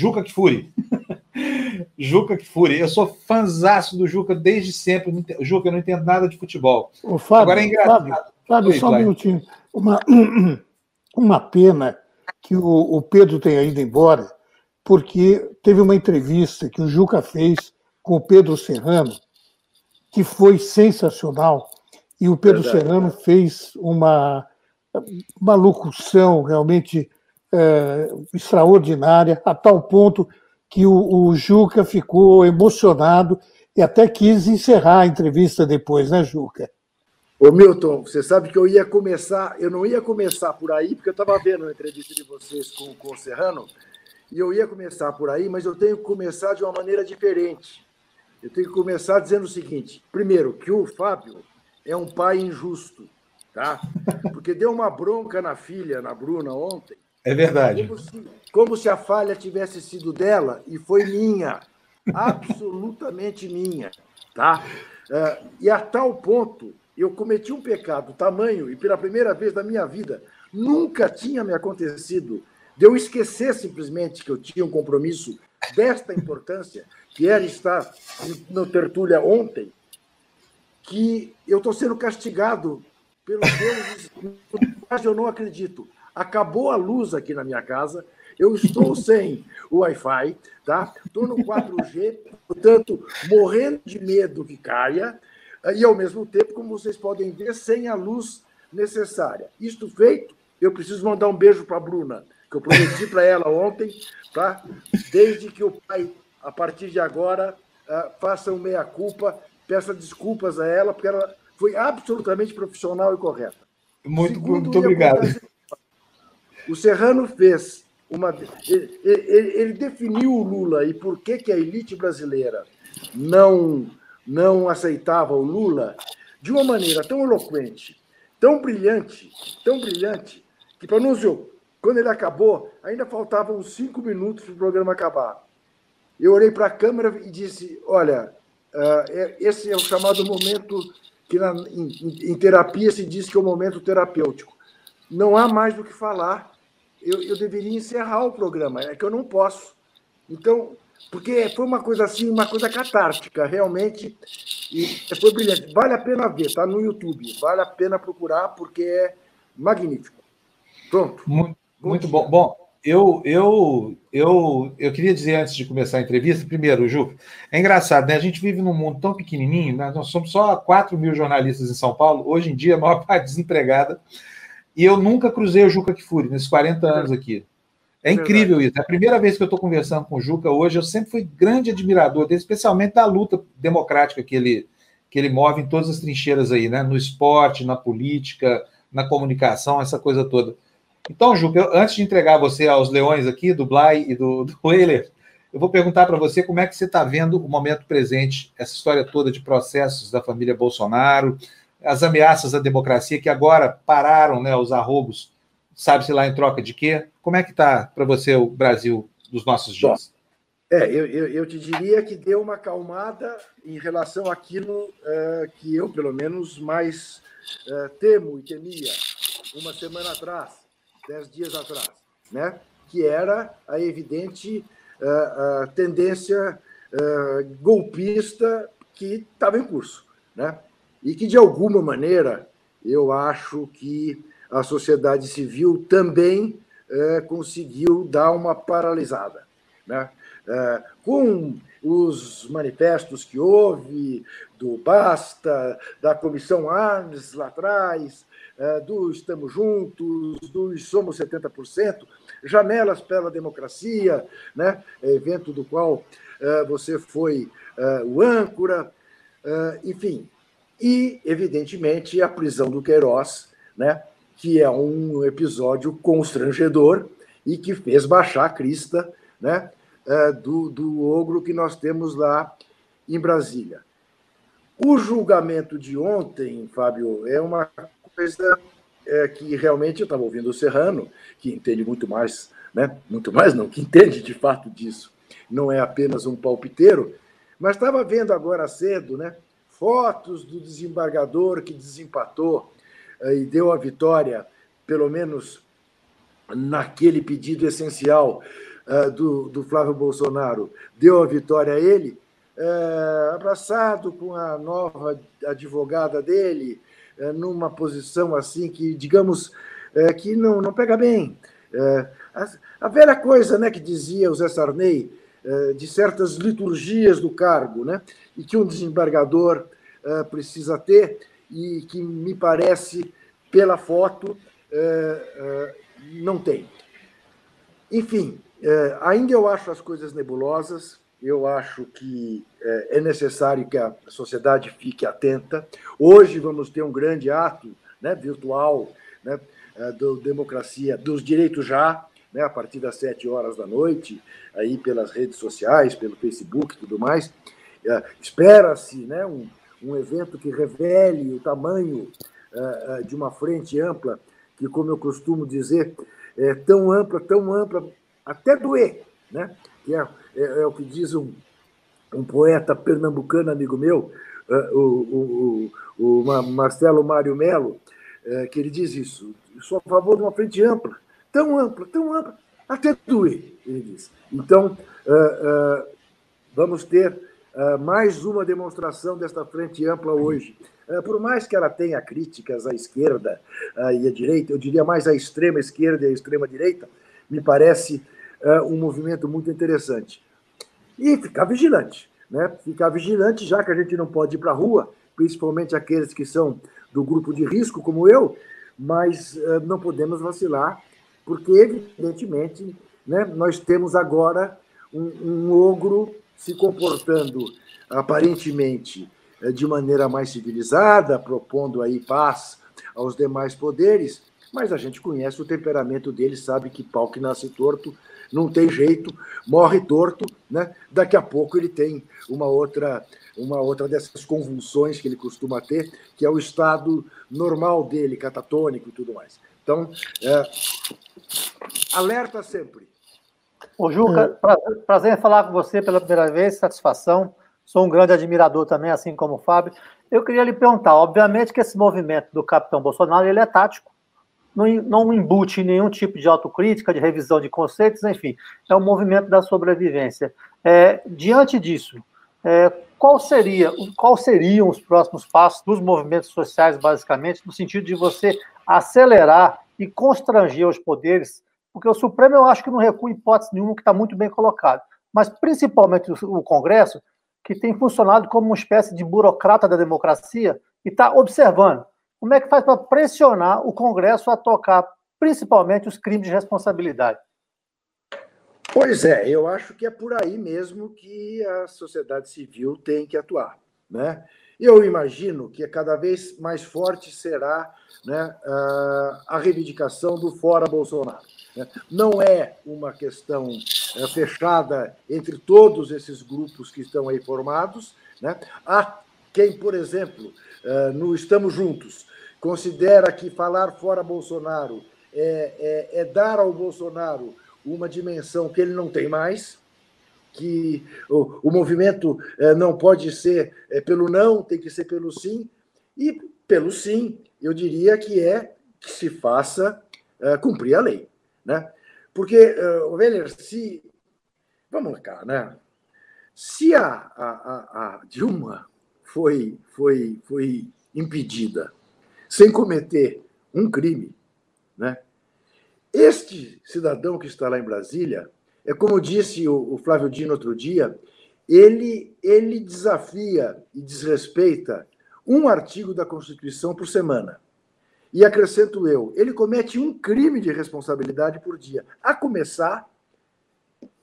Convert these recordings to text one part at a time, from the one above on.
Juca Kfouri. Juca Kfouri. Eu sou fãzaço do Juca desde sempre. Juca, eu não entendo nada de futebol. Ô, Fábio, Agora é engraçado. Fábio, Fábio Oi, só um minutinho. Uma, uma pena que o, o Pedro tenha ido embora, porque teve uma entrevista que o Juca fez com o Pedro Serrano, que foi sensacional, e o Pedro Verdade. Serrano fez uma, uma locução realmente é, extraordinária, a tal ponto que o, o, Juca ficou emocionado e até quis encerrar a entrevista depois, né, Juca? Ô Milton, você sabe que eu ia começar, eu não ia começar por aí, porque eu estava vendo a entrevista de vocês com, com o Serrano, e eu ia começar por aí, mas eu tenho que começar de uma maneira diferente. Eu tenho que começar dizendo o seguinte: primeiro, que o Fábio é um pai injusto, tá? Porque deu uma bronca na filha, na Bruna, ontem, é verdade. Como se, como se a falha tivesse sido dela e foi minha. Absolutamente minha. Tá? Uh, e a tal ponto, eu cometi um pecado tamanho, e pela primeira vez na minha vida, nunca tinha me acontecido de eu esquecer simplesmente que eu tinha um compromisso desta importância, que era estar no Tertúlia ontem, que eu estou sendo castigado pelos deuses, mas eu não acredito acabou a luz aqui na minha casa, eu estou sem o Wi-Fi, tá? Estou no 4G, portanto, morrendo de medo que caia, e ao mesmo tempo, como vocês podem ver, sem a luz necessária. Isto feito, eu preciso mandar um beijo para a Bruna, que eu prometi para ela ontem, tá? Desde que o pai, a partir de agora, ah, faça um meia-culpa, peça desculpas a ela, porque ela foi absolutamente profissional e correta. Muito, Segundo, muito obrigado. O Serrano fez uma. Ele, ele, ele, definiu o Lula e por que, que a elite brasileira não, não aceitava o Lula de uma maneira tão eloquente, tão brilhante, tão brilhante, que, Panúzio, quando ele acabou, ainda faltavam cinco minutos para o programa acabar. Eu olhei para a câmera e disse: Olha, uh, esse é o chamado momento que na, em, em terapia se diz que é o momento terapêutico. Não há mais do que falar eu, eu deveria encerrar o programa, é que eu não posso. Então, porque foi uma coisa assim, uma coisa catártica, realmente, e foi brilhante. Vale a pena ver, está no YouTube, vale a pena procurar, porque é magnífico. Pronto. Muito, muito bom. Bom, eu, eu, eu, eu queria dizer antes de começar a entrevista, primeiro, Ju, é engraçado, né? A gente vive num mundo tão pequenininho, né? nós somos só 4 mil jornalistas em São Paulo, hoje em dia a maior parte desempregada. E eu nunca cruzei o Juca Kfouri nesses 40 anos aqui. É incrível isso. É a primeira vez que eu estou conversando com o Juca hoje. Eu sempre fui grande admirador dele, especialmente da luta democrática que ele, que ele move em todas as trincheiras aí, né? No esporte, na política, na comunicação, essa coisa toda. Então, Juca, eu, antes de entregar você aos leões aqui, do Blay e do, do Euler, eu vou perguntar para você como é que você está vendo o momento presente, essa história toda de processos da família Bolsonaro, as ameaças à democracia que agora pararam né, os arrobos, sabe-se lá em troca de quê? Como é que está para você o Brasil dos nossos dias? É, eu, eu, eu, te diria que deu uma acalmada em relação àquilo uh, que eu, pelo menos, mais uh, temo e temia uma semana atrás, dez dias atrás, né? que era a evidente uh, tendência golpista que estava em curso. Né? E que, de alguma maneira, eu acho que a sociedade civil também é, conseguiu dar uma paralisada. Né? É, com os manifestos que houve, do Basta, da Comissão Arnes lá atrás, é, do Estamos Juntos, do Somos 70%, Janelas pela Democracia, né? evento do qual é, você foi é, o âncora, é, enfim, e, evidentemente, a prisão do Queiroz, né, que é um episódio constrangedor e que fez baixar a crista né, é, do, do ogro que nós temos lá em Brasília. O julgamento de ontem, Fábio, é uma coisa é, que realmente eu estava ouvindo o Serrano, que entende muito mais, né? muito mais não, que entende de fato disso, não é apenas um palpiteiro, mas estava vendo agora cedo, né? Fotos do desembargador que desempatou eh, e deu a vitória, pelo menos naquele pedido essencial do, do Flávio Bolsonaro deu a vitória a ele, abraçado com a nova advogada dele, numa posição assim que, digamos, que não, não pega bem. A, a velha coisa né, que dizia o Zé Sarney, de certas liturgias do cargo, né, e que um desembargador precisa ter, e que me parece, pela foto, não tem. Enfim, ainda eu acho as coisas nebulosas, eu acho que é necessário que a sociedade fique atenta. Hoje vamos ter um grande ato né, virtual né, do democracia, dos direitos já, né, a partir das sete horas da noite, aí pelas redes sociais, pelo Facebook e tudo mais. Espera-se né, um, um evento que revele o tamanho de uma frente ampla, que, como eu costumo dizer, é tão ampla, tão ampla, até doer, né? que é, é, é o que diz um, um poeta pernambucano, amigo meu, o, o, o, o Marcelo Mário Melo, que ele diz isso. Eu sou a favor de uma frente ampla, tão ampla, tão ampla, até doer, ele diz. Então, vamos ter mais uma demonstração desta frente ampla hoje. Por mais que ela tenha críticas à esquerda e à direita, eu diria mais à extrema esquerda e à extrema direita, me parece um movimento muito interessante. E ficar vigilante, né? Ficar vigilante, já que a gente não pode ir para a rua, principalmente aqueles que são do grupo de risco, como eu, mas não podemos vacilar, porque, evidentemente, né, nós temos agora um, um ogro se comportando aparentemente de maneira mais civilizada, propondo aí paz aos demais poderes, mas a gente conhece o temperamento dele, sabe que pau que nasce torto não tem jeito, morre torto, né? Daqui a pouco ele tem uma outra uma outra dessas convulsões que ele costuma ter, que é o estado normal dele, catatônico e tudo mais. Então, é, alerta sempre. Ô, Juca, é. prazer em falar com você pela primeira vez, satisfação. Sou um grande admirador também, assim como o Fábio. Eu queria lhe perguntar, obviamente que esse movimento do capitão Bolsonaro ele é tático, não, não embute em nenhum tipo de autocrítica, de revisão de conceitos, enfim, é um movimento da sobrevivência. É, diante disso, é, qual seria, qual seriam os próximos passos dos movimentos sociais, basicamente, no sentido de você acelerar e constranger os poderes, porque o Supremo eu acho que não recua hipótese nenhuma, que está muito bem colocado, mas principalmente o Congresso, que tem funcionado como uma espécie de burocrata da democracia e está observando. Como é que faz para pressionar o Congresso a tocar principalmente os crimes de responsabilidade? Pois é, eu acho que é por aí mesmo que a sociedade civil tem que atuar. Né? Eu imagino que cada vez mais forte será né, a reivindicação do fora Bolsonaro. Né? Não é uma questão é, fechada entre todos esses grupos que estão aí formados. Né? Há quem, por exemplo, é, no Estamos Juntos, considera que falar fora Bolsonaro é, é, é dar ao Bolsonaro uma dimensão que ele não tem mais, que o, o movimento é, não pode ser é, pelo não, tem que ser pelo sim, e pelo sim, eu diria que é que se faça é, cumprir a lei. Né? Porque, uh, Weller, se. Vamos cá, né? Se a, a, a Dilma foi, foi, foi impedida sem cometer um crime, né? Este cidadão que está lá em Brasília, é como disse o, o Flávio Dino outro dia, ele, ele desafia e desrespeita um artigo da Constituição por semana. E acrescento eu, ele comete um crime de responsabilidade por dia, a começar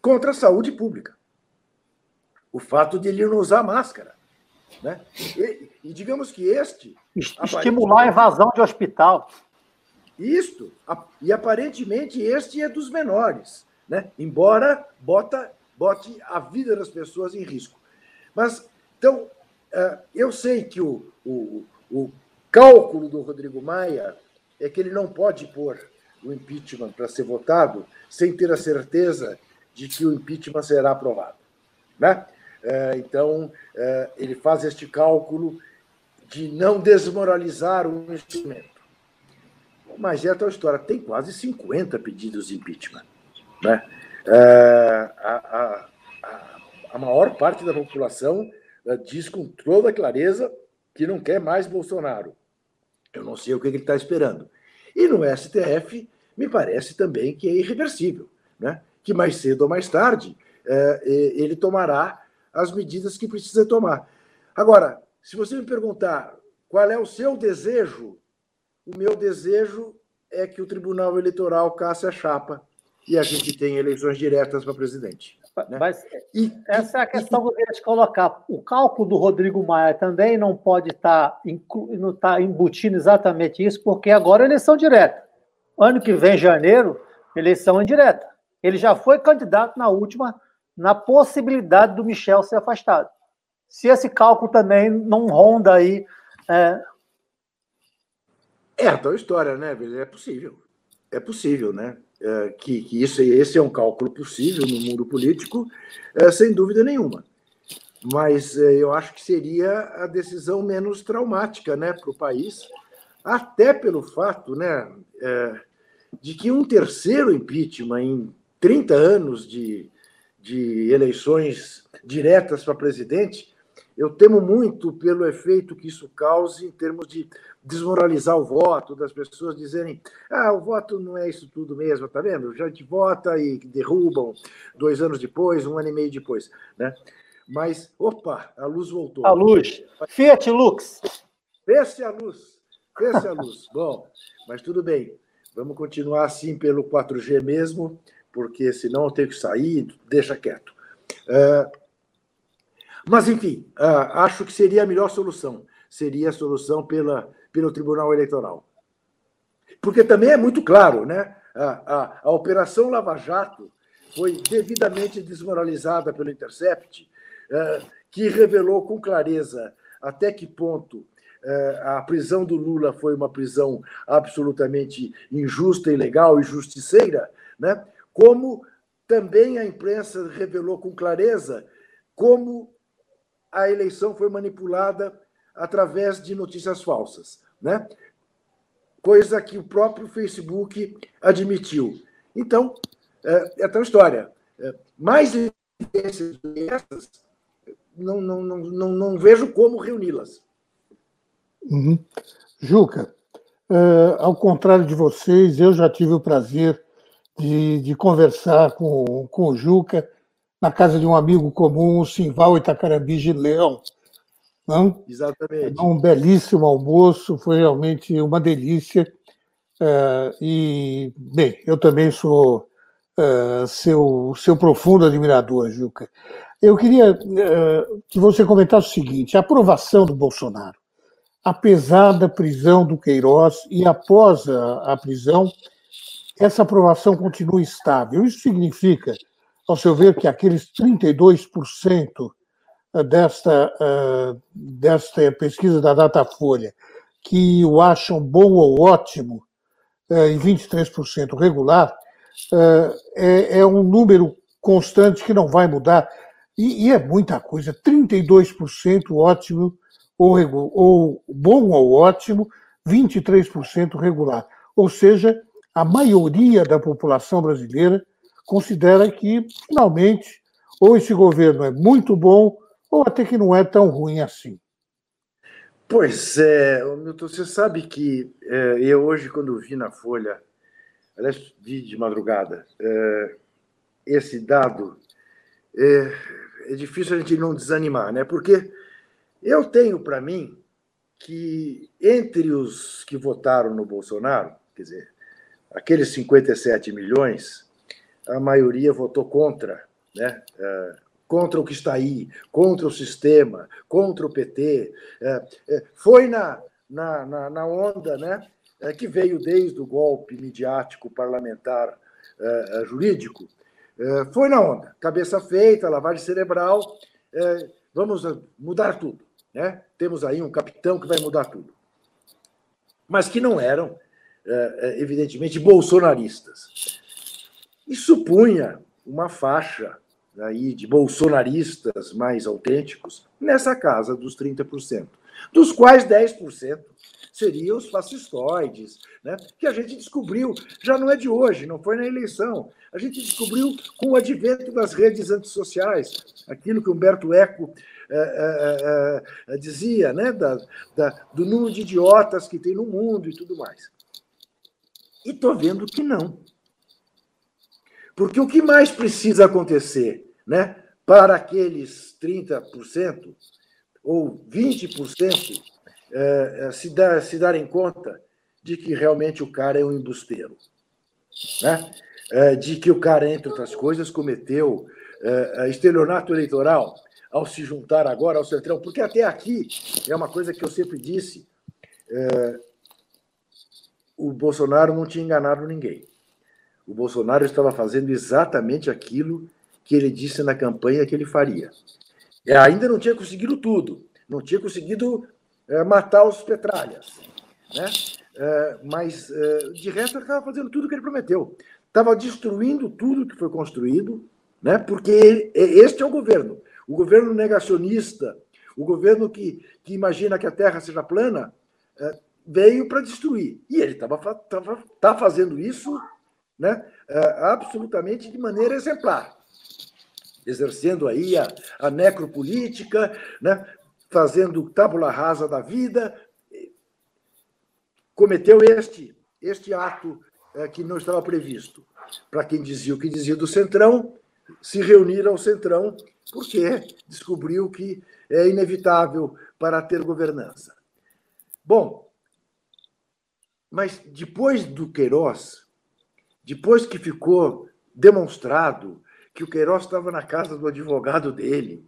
contra a saúde pública. O fato de ele não usar máscara. Né? E, e digamos que este. Estimular a evasão de hospital. Isto. E aparentemente este é dos menores, né? embora bota, bote a vida das pessoas em risco. Mas, então, é, eu sei que o, o, o cálculo do Rodrigo Maia é que ele não pode pôr o impeachment para ser votado sem ter a certeza de que o impeachment será aprovado. Né? É, então, é, ele faz este cálculo de não desmoralizar o instrumento. Mas é a tua história, tem quase 50 pedidos de impeachment. Né? a, a, a maior parte da população diz com toda clareza que não quer mais Bolsonaro. Eu não sei o que ele está esperando. E no STF, me parece também que é irreversível, né? que mais cedo ou mais tarde ele tomará as medidas que precisa tomar. Agora, se você me perguntar qual é o seu desejo, o meu desejo é que o Tribunal Eleitoral casse a chapa e a gente tenha eleições diretas para presidente. Né? Mas e, essa é a questão que eu queria te colocar. O cálculo do Rodrigo Maia também não pode estar, não estar embutindo exatamente isso, porque agora é eleição direta. Ano que vem, janeiro, eleição indireta. Ele já foi candidato na última, na possibilidade do Michel ser afastado. Se esse cálculo também não ronda aí. É, é tal história, né, É possível. É possível, né? É, que, que isso, esse é um cálculo possível no mundo político, é, sem dúvida nenhuma. Mas é, eu acho que seria a decisão menos traumática né, para o país, até pelo fato né, é, de que um terceiro impeachment em 30 anos de, de eleições diretas para presidente eu temo muito pelo efeito que isso cause em termos de desmoralizar o voto, das pessoas dizerem: ah, o voto não é isso tudo mesmo, tá vendo? Já te vota e derrubam dois anos depois, um ano e meio depois, né? Mas, opa, a luz voltou. A luz. Fiat Lux. Fez-se a luz. Fez-se a luz. Bom, mas tudo bem. Vamos continuar assim pelo 4G mesmo, porque senão eu tenho que sair, deixa quieto. Uh, mas, enfim, uh, acho que seria a melhor solução. Seria a solução pela, pelo Tribunal Eleitoral. Porque também é muito claro, né? A, a, a Operação Lava Jato foi devidamente desmoralizada pelo Intercept, uh, que revelou com clareza até que ponto uh, a prisão do Lula foi uma prisão absolutamente injusta, ilegal e justiceira, né? como também a imprensa revelou com clareza como a eleição foi manipulada através de notícias falsas, né? Coisa que o próprio Facebook admitiu. Então, é, é tal história. É, mais evidências dessas, não, não, não, não, não vejo como reuni-las. Uhum. Juca, é, ao contrário de vocês, eu já tive o prazer de, de conversar com, com o Juca na casa de um amigo comum, o Simval Itacarambi de Leão. Não? Exatamente. Um belíssimo almoço, foi realmente uma delícia. Uh, e, bem, eu também sou uh, seu, seu profundo admirador, Juca. Eu queria uh, que você comentasse o seguinte: a aprovação do Bolsonaro, apesar da prisão do Queiroz e após a, a prisão, essa aprovação continua estável. Isso significa ao seu ver, que aqueles 32% desta, eh, desta pesquisa da Datafolha que o acham bom ou ótimo, eh, e 23% regular, eh, é, é um número constante que não vai mudar. E, e é muita coisa, 32% ótimo ou, ou bom ou ótimo, 23% regular. Ou seja, a maioria da população brasileira considera que, finalmente, ou esse governo é muito bom, ou até que não é tão ruim assim. Pois é, Milton, você sabe que é, eu hoje, quando vi na Folha, aliás, vi de madrugada, é, esse dado, é, é difícil a gente não desanimar, né? Porque eu tenho para mim que entre os que votaram no Bolsonaro, quer dizer, aqueles 57 milhões, a maioria votou contra, né? É, contra o que está aí, contra o sistema, contra o PT. É, é, foi na, na, na, na onda né? É, que veio desde o golpe midiático parlamentar é, jurídico. foi na onda. Cabeça feita, lavagem cerebral, vamos mudar tudo. Né? Temos aí um capitão que vai mudar tudo. Mas que não eram, evidentemente, bolsonaristas e supunha uma faixa aí de bolsonaristas mais autênticos nessa casa dos 30%, dos quais 10% seriam os fascistoides, né? que a gente descobriu, já não é de hoje, não foi na eleição, a gente descobriu com o advento das redes antissociais, aquilo que Humberto Eco é, é, é, dizia, né? Da, da, do número de idiotas que tem no mundo e tudo mais. E estou vendo que não. Porque o que mais precisa acontecer né, para aqueles 30% ou 20% é, se, dar, se darem conta de que realmente o cara é um embusteiro? Né? É, de que o cara, entre outras coisas, cometeu é, estelionato eleitoral ao se juntar agora ao Centrão, porque até aqui é uma coisa que eu sempre disse: é, o Bolsonaro não tinha enganado ninguém o Bolsonaro estava fazendo exatamente aquilo que ele disse na campanha que ele faria. E é, ainda não tinha conseguido tudo, não tinha conseguido é, matar os petralhas, né? É, mas é, de resto ele estava fazendo tudo o que ele prometeu. Estava destruindo tudo que foi construído, né? porque ele, este é o governo. O governo negacionista, o governo que, que imagina que a Terra seja plana, é, veio para destruir. E ele estava tá fazendo isso né, é, absolutamente de maneira exemplar, exercendo aí a, a necropolítica, né, fazendo tábula rasa da vida, cometeu este, este ato é, que não estava previsto. Para quem dizia o que dizia do Centrão, se reunir ao Centrão, porque descobriu que é inevitável para ter governança. Bom, mas depois do Queiroz, depois que ficou demonstrado que o Queiroz estava na casa do advogado dele,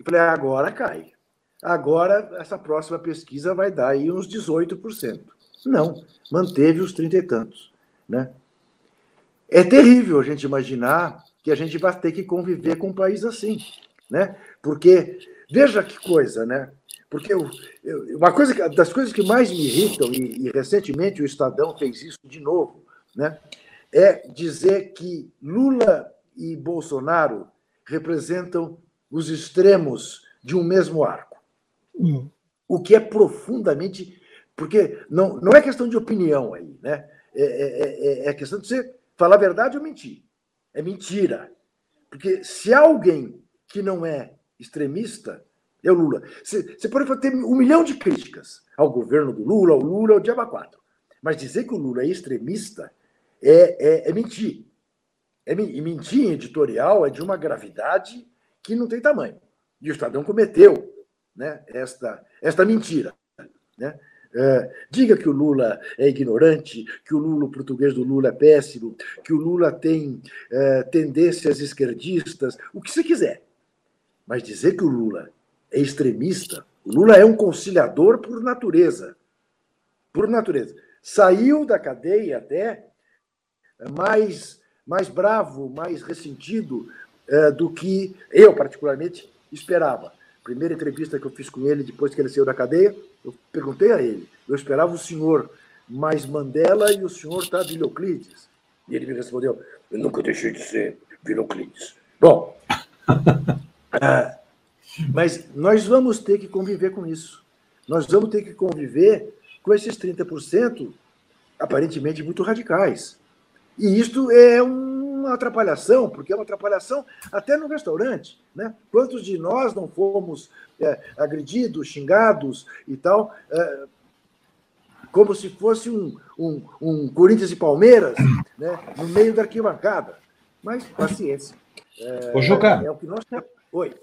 eu falei, agora cai. Agora essa próxima pesquisa vai dar aí uns 18%. Não, manteve os 30 e tantos. Né? É terrível a gente imaginar que a gente vai ter que conviver com um país assim. Né? Porque, veja que coisa, né? Porque eu, eu, uma coisa das coisas que mais me irritam, e, e recentemente o Estadão fez isso de novo, né? É dizer que Lula e Bolsonaro representam os extremos de um mesmo arco. Hum. O que é profundamente. Porque não, não é questão de opinião aí, né? É, é, é, é questão de você falar a verdade ou mentir. É mentira. Porque se alguém que não é extremista, é o Lula. Você, você pode ter um milhão de críticas ao governo do Lula, ao Lula, ao Diaba 4. Mas dizer que o Lula é extremista é, é, é mentir. É, e mentir em editorial é de uma gravidade que não tem tamanho. E o Estadão cometeu né, esta, esta mentira. Né? É, diga que o Lula é ignorante, que o Lula, o português do Lula é péssimo, que o Lula tem é, tendências esquerdistas, o que você quiser. Mas dizer que o Lula é extremista, o Lula é um conciliador por natureza. Por natureza. Saiu da cadeia até mais, mais bravo, mais ressentido é, do que eu, particularmente, esperava. Primeira entrevista que eu fiz com ele depois que ele saiu da cadeia, eu perguntei a ele. Eu esperava o senhor mais Mandela e o senhor está Viloclides. E ele me respondeu: Eu nunca deixei de ser Viloclides. Bom, é, mas nós vamos ter que conviver com isso. Nós vamos ter que conviver com esses 30% aparentemente muito radicais. E isto é uma atrapalhação, porque é uma atrapalhação até no restaurante. Né? Quantos de nós não fomos é, agredidos, xingados e tal, é, como se fosse um, um, um, Corinthians e Palmeiras né, no meio da arquibancada. Mas paciência. É, Ô, Juca. É o que nós temos. Oi.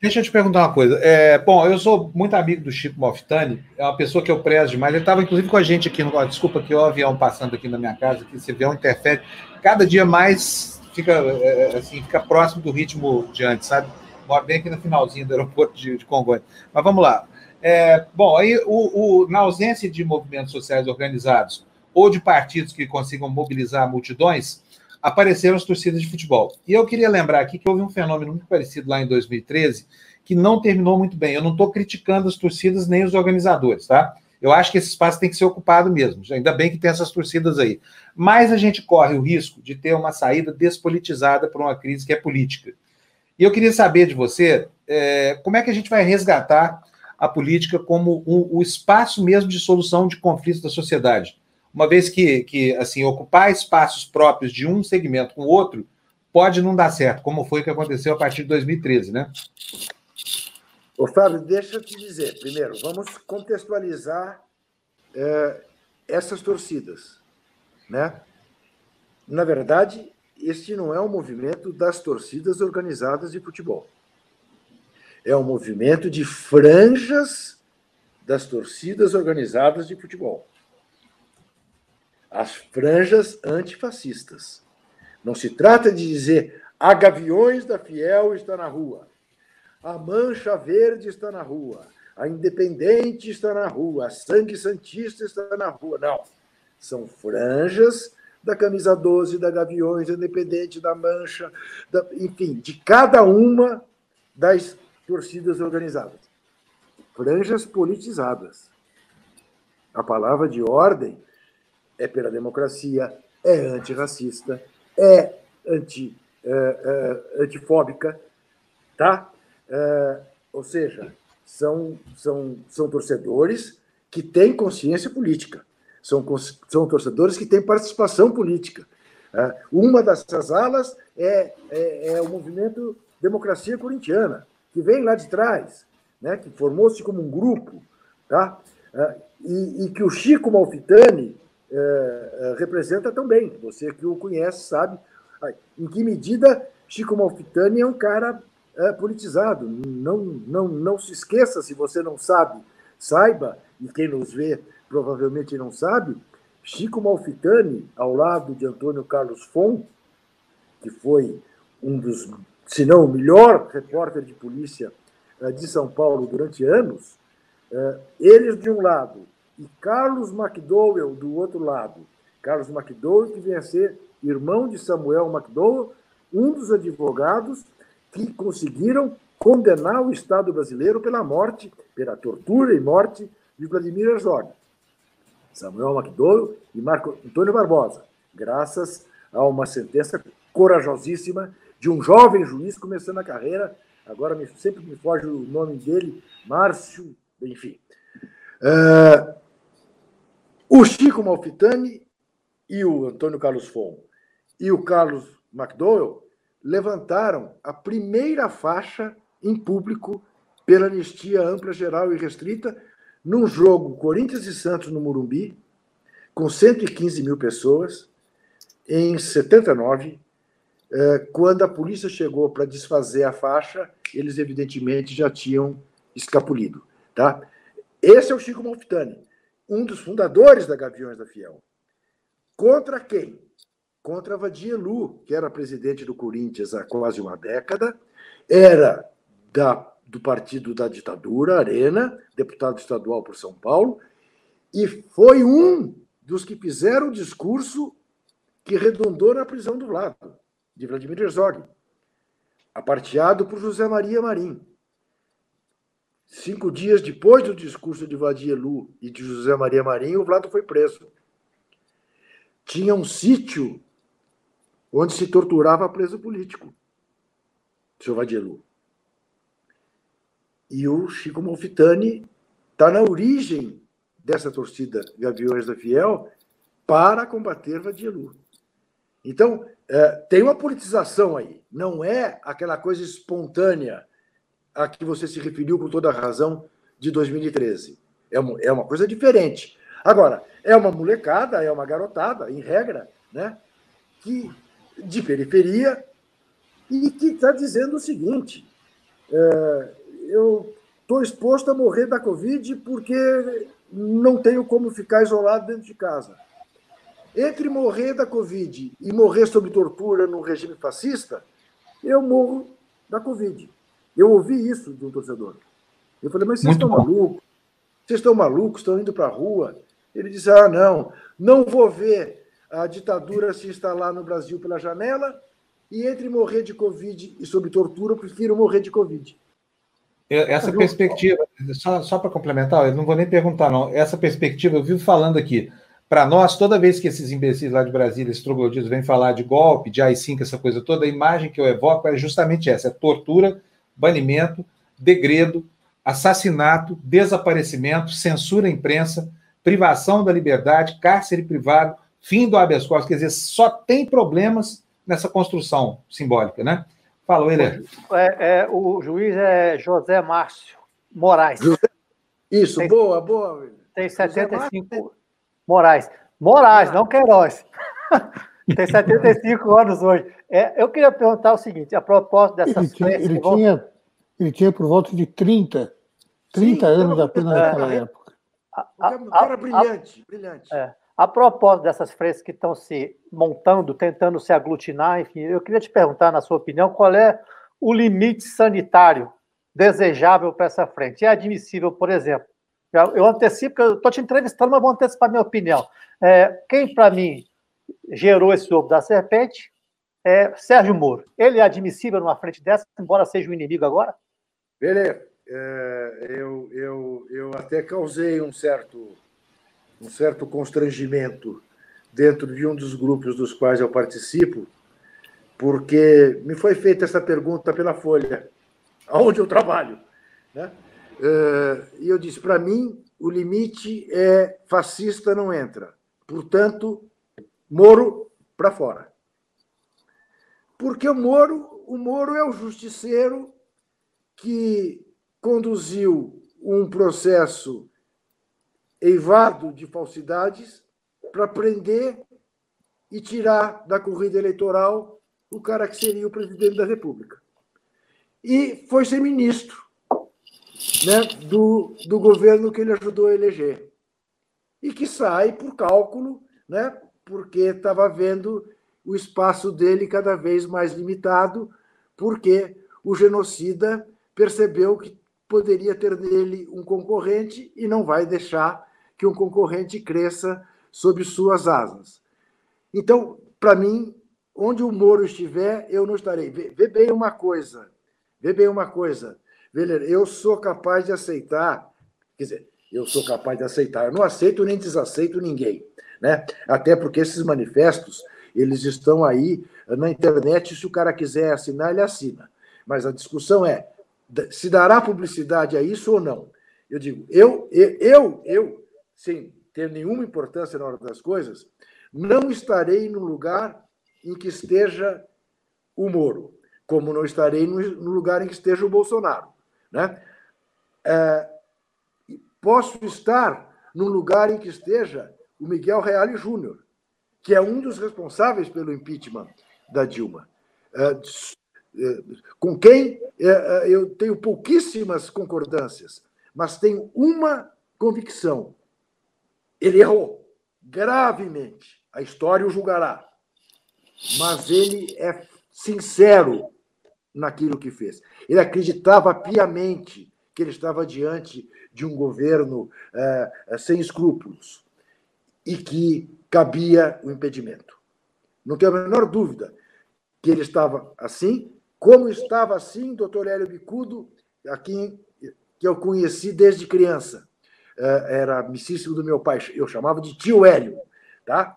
Deixa eu te perguntar uma coisa. É, bom, eu sou muito amigo do Chico Moftani, é uma pessoa que eu prezo demais. Ele estava, inclusive, com a gente aqui. No, desculpa que o avião passando aqui na minha casa, que esse avião interfere. Cada dia mais fica, é, é, assim, fica próximo do ritmo de antes, sabe? Mora bem aqui no finalzinho do aeroporto de, de. Mas vamos lá. É, bom, aí, o, o, na ausência de movimentos sociais organizados ou de partidos que consigam mobilizar multidões, apareceram as torcidas de futebol. E eu queria lembrar aqui que houve um fenômeno muito parecido lá em 2013, que não terminou muito bem. Eu não estou criticando as torcidas nem os organizadores, tá? Eu acho que esse espaço tem que ser ocupado mesmo. Ainda bem que tem essas torcidas aí. Mas a gente corre o risco de ter uma saída despolitizada para uma crise que é política. E eu queria saber de você é, como é que a gente vai resgatar a política como o, o espaço mesmo de solução de conflitos da sociedade. Uma vez que, que assim, ocupar espaços próprios de um segmento com o outro pode não dar certo, como foi que aconteceu a partir de 2013, né? Ô, Fábio, deixa eu te dizer. Primeiro, vamos contextualizar é, essas torcidas. Né? Na verdade, este não é um movimento das torcidas organizadas de futebol. É um movimento de franjas das torcidas organizadas de futebol. As franjas antifascistas. Não se trata de dizer a Gaviões da Fiel está na rua. A Mancha Verde está na rua. A Independente está na rua. A Sangue Santista está na rua. Não. São franjas da camisa 12, da Gaviões, Independente, da Mancha, da, enfim, de cada uma das torcidas organizadas. Franjas politizadas. A palavra de ordem é pela democracia, é antirracista, é anti, é, é, antifóbica, tá? É, ou seja, são, são, são torcedores que têm consciência política, são, são torcedores que têm participação política. Uma dessas alas é, é, é, o movimento Democracia Corintiana, que vem lá de trás, né, que formou-se como um grupo, tá? E, e, que o Chico Malfitani é, é, representa também. Você que o conhece sabe em que medida Chico Malfitani é um cara é, politizado. Não, não, não se esqueça, se você não sabe, saiba, e quem nos vê provavelmente não sabe, Chico Malfitani, ao lado de Antônio Carlos Fon, que foi um dos, se não o melhor repórter de polícia é, de São Paulo durante anos, é, eles de um lado e Carlos McDowell do outro lado. Carlos McDowell, que vem a ser irmão de Samuel McDowell, um dos advogados que conseguiram condenar o Estado brasileiro pela morte, pela tortura e morte de Vladimir Herzog. Samuel McDowell e Marco Antônio Barbosa, graças a uma sentença corajosíssima de um jovem juiz começando a carreira, agora sempre me foge o nome dele, Márcio, enfim. Uh, o Chico Malfitani e o Antônio Carlos Fon e o Carlos McDowell levantaram a primeira faixa em público pela anistia ampla, geral e restrita num jogo Corinthians e Santos no Morumbi, com 115 mil pessoas, em 79, eh, quando a polícia chegou para desfazer a faixa, eles evidentemente já tinham escapulido. Tá? Esse é o Chico Malfitani, um dos fundadores da Gaviões da Fiel. Contra quem? contra Vadielu, que era presidente do Corinthians há quase uma década, era da, do partido da ditadura, Arena, deputado estadual por São Paulo, e foi um dos que fizeram o discurso que redundou na prisão do Vlado, de Vladimir Herzog, aparteado por José Maria Marim. Cinco dias depois do discurso de Vadielu e de José Maria Marim, o Vlado foi preso. Tinha um sítio onde se torturava preso político, seu Vadielu. E o Chico Malfitani está na origem dessa torcida Gaviões da Fiel para combater Vadielu. Então, é, tem uma politização aí. Não é aquela coisa espontânea a que você se referiu com toda a razão de 2013. É uma, é uma coisa diferente. Agora, é uma molecada, é uma garotada, em regra, né, que de periferia e que está dizendo o seguinte: é, eu estou exposto a morrer da Covid porque não tenho como ficar isolado dentro de casa. Entre morrer da Covid e morrer sob tortura no regime fascista, eu morro da Covid. Eu ouvi isso de um torcedor. Eu falei, mas vocês Muito estão bom. malucos? Vocês estão malucos? Estão indo para a rua? Ele disse: ah, não, não vou ver a ditadura se instalar no Brasil pela janela e entre morrer de Covid e sob tortura, eu prefiro morrer de Covid. Essa perspectiva, só, só para complementar, eu não vou nem perguntar, não. Essa perspectiva, eu vivo falando aqui, para nós, toda vez que esses imbecis lá de Brasília, esses trogloditas, vêm falar de golpe, de AI-5, essa coisa toda, a imagem que eu evoco é justamente essa: é tortura, banimento, degredo, assassinato, desaparecimento, censura à imprensa, privação da liberdade, cárcere privado, fim do habeas corpus. Quer dizer, só tem problemas nessa construção simbólica, né? Fala, Helena. É, é, o juiz é José Márcio Moraes. Isso, tem, boa, boa. Tem 75. Moraes. Moraes, não Queiroz. Tem 75 anos hoje. É, eu queria perguntar o seguinte: a propósito dessas ele tinha, ele, vão... tinha, ele tinha por volta de 30, 30 Sim, anos apenas é, naquela época. O cara brilhante, brilhante. É, a propósito dessas frescas que estão se montando, tentando se aglutinar, enfim, eu queria te perguntar, na sua opinião, qual é o limite sanitário desejável para essa frente? É admissível, por exemplo, eu antecipo, eu estou te entrevistando, mas vou antecipar minha opinião. É, quem, para mim, gerou esse ovo da serpente é Sérgio Moro. Ele é admissível numa frente dessa, embora seja um inimigo agora? Beleza. É, eu, eu, eu até causei um certo, um certo constrangimento dentro de um dos grupos dos quais eu participo, porque me foi feita essa pergunta pela Folha, aonde eu trabalho. Né? Eh, e eu disse: para mim, o limite é fascista não entra. Portanto, Moro para fora. Porque o Moro, o Moro é o justiceiro que conduziu um processo eivado de falsidades para prender e tirar da corrida eleitoral o cara que seria o presidente da República. E foi ser ministro né, do, do governo que ele ajudou a eleger. E que sai por cálculo, né, porque estava vendo o espaço dele cada vez mais limitado, porque o genocida percebeu que poderia ter nele um concorrente e não vai deixar que um concorrente cresça sob suas asas. Então, para mim, onde o Moro estiver, eu não estarei. Vê, vê bem uma coisa, vê bem uma coisa. Veja, eu sou capaz de aceitar, quer dizer, eu sou capaz de aceitar, eu não aceito nem desaceito ninguém, né? Até porque esses manifestos, eles estão aí na internet, se o cara quiser assinar, ele assina. Mas a discussão é, se dará publicidade a isso ou não? Eu digo, eu, eu, eu, sem ter nenhuma importância na hora das coisas, não estarei no lugar em que esteja o Moro, como não estarei no lugar em que esteja o Bolsonaro. Né? É, posso estar no lugar em que esteja o Miguel Reale Júnior, que é um dos responsáveis pelo impeachment da Dilma, é, é, com quem é, eu tenho pouquíssimas concordâncias, mas tenho uma convicção: ele errou gravemente. A história o julgará. Mas ele é sincero naquilo que fez. Ele acreditava piamente que ele estava diante de um governo sem escrúpulos e que cabia o impedimento. Não tenho a menor dúvida que ele estava assim, como estava assim doutor Hélio Bicudo, a quem que eu conheci desde criança. É, era amicíssimo do meu pai, eu chamava de tio Hélio, tá?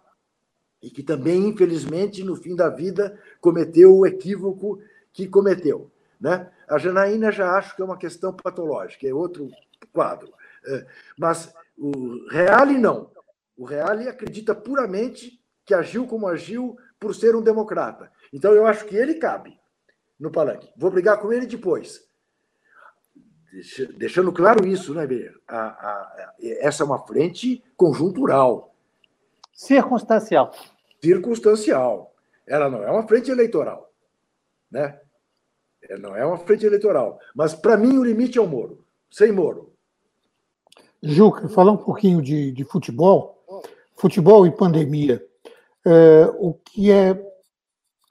E que também, infelizmente, no fim da vida, cometeu o equívoco que cometeu. Né? A Janaína já acho que é uma questão patológica, é outro quadro. É, mas o Reale não. O Reale acredita puramente que agiu como agiu por ser um democrata. Então eu acho que ele cabe no palanque. Vou brigar com ele depois. Deixando claro isso, né, Beira? essa é uma frente conjuntural. Circunstancial. Circunstancial. Ela não é uma frente eleitoral né? É, não é uma frente eleitoral. Mas, para mim, o limite é o Moro. Sem Moro. Juca, falar um pouquinho de, de futebol. Futebol e pandemia. É, o que é.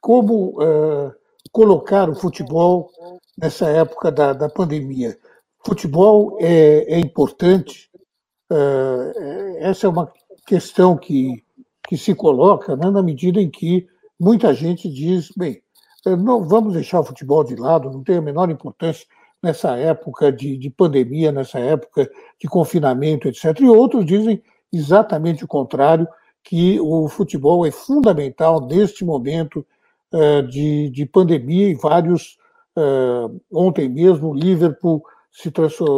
Como é, colocar o futebol nessa época da, da pandemia? Futebol é, é importante. É, essa é uma questão que, que se coloca né, na medida em que muita gente diz: bem, não vamos deixar o futebol de lado, não tem a menor importância nessa época de, de pandemia, nessa época de confinamento, etc. E outros dizem exatamente o contrário, que o futebol é fundamental neste momento uh, de, de pandemia e vários. Uh, ontem mesmo, o Liverpool se,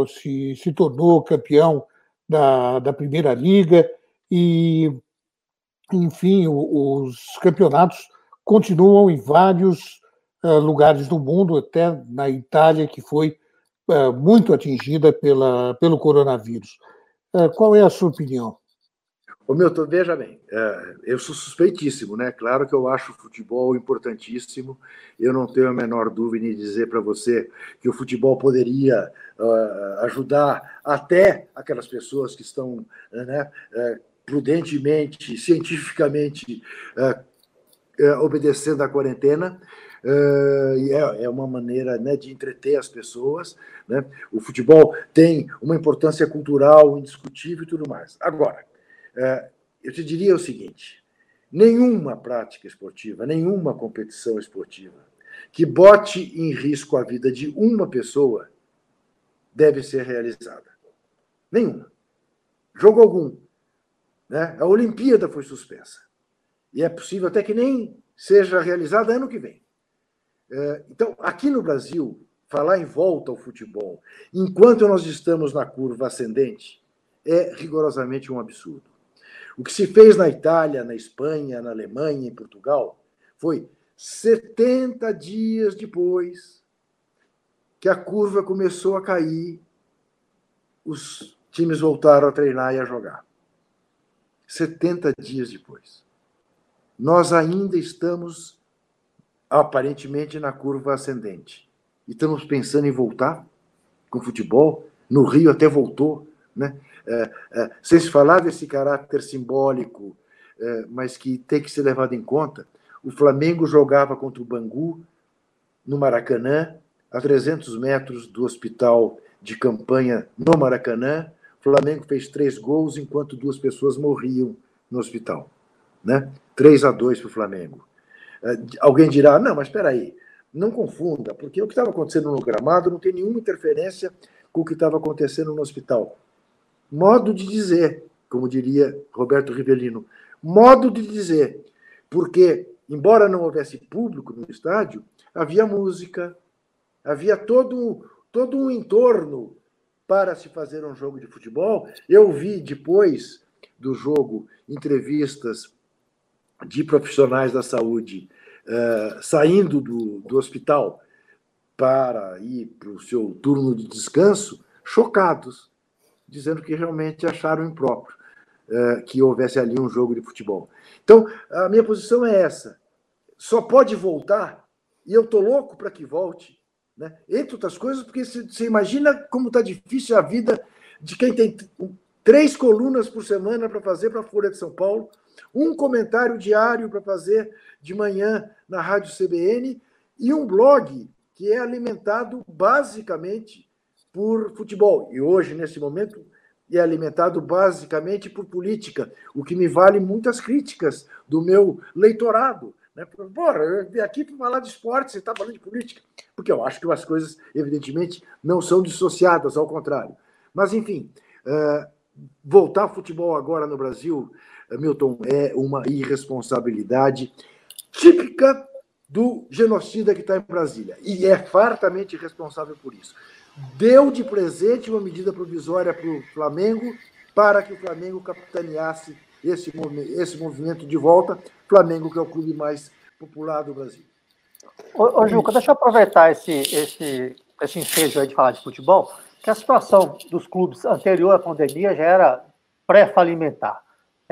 se, se tornou campeão da, da Primeira Liga e, enfim, os campeonatos continuam em vários uh, lugares do mundo, até na Itália, que foi muito atingida pela, pelo coronavírus. Qual é a sua opinião? Ô Milton, veja bem, eu sou suspeitíssimo, né? Claro que eu acho o futebol importantíssimo. Eu não tenho a menor dúvida em dizer para você que o futebol poderia ajudar até aquelas pessoas que estão né, prudentemente, cientificamente é, obedecendo à quarentena. É, é uma maneira né, de entreter as pessoas. Né? O futebol tem uma importância cultural indiscutível e tudo mais. Agora, é, eu te diria o seguinte: nenhuma prática esportiva, nenhuma competição esportiva que bote em risco a vida de uma pessoa deve ser realizada. Nenhuma. Jogo algum. Né? A Olimpíada foi suspensa e é possível até que nem seja realizada ano que vem. É, então, aqui no Brasil, falar em volta ao futebol, enquanto nós estamos na curva ascendente, é rigorosamente um absurdo. O que se fez na Itália, na Espanha, na Alemanha, em Portugal, foi 70 dias depois que a curva começou a cair, os times voltaram a treinar e a jogar. 70 dias depois nós ainda estamos aparentemente na curva ascendente. E estamos pensando em voltar com o futebol. No Rio até voltou, né? É, é, sem se falar desse caráter simbólico, é, mas que tem que ser levado em conta. O Flamengo jogava contra o Bangu no Maracanã, a 300 metros do hospital de campanha no Maracanã. O Flamengo fez três gols enquanto duas pessoas morriam no hospital né? 3 a 2 para o Flamengo. Alguém dirá, não, mas espera aí, não confunda, porque o que estava acontecendo no gramado não tem nenhuma interferência com o que estava acontecendo no hospital. Modo de dizer, como diria Roberto Rivelino, modo de dizer, porque, embora não houvesse público no estádio, havia música, havia todo, todo um entorno para se fazer um jogo de futebol. Eu vi depois do jogo entrevistas de profissionais da saúde uh, saindo do, do hospital para ir para o seu turno de descanso, chocados, dizendo que realmente acharam impróprio uh, que houvesse ali um jogo de futebol. Então, a minha posição é essa. Só pode voltar, e eu estou louco para que volte, né? entre outras coisas, porque você imagina como está difícil a vida de quem tem três colunas por semana para fazer para a Folha de São Paulo, um comentário diário para fazer de manhã na Rádio CBN e um blog que é alimentado basicamente por futebol. E hoje, nesse momento, é alimentado basicamente por política, o que me vale muitas críticas do meu leitorado. Né? Porra, eu vim aqui para falar de esporte, você está falando de política. Porque eu acho que as coisas, evidentemente, não são dissociadas, ao contrário. Mas, enfim, uh, voltar ao futebol agora no Brasil Milton, é uma irresponsabilidade típica do genocida que está em Brasília. E é fartamente responsável por isso. Deu de presente uma medida provisória para o Flamengo para que o Flamengo capitaneasse esse, esse movimento de volta. Flamengo, que é o clube mais popular do Brasil. Ô, ô Juca, deixa eu aproveitar esse, esse, esse ensejo aí de falar de futebol, que a situação dos clubes anterior à pandemia já era pré-falimentar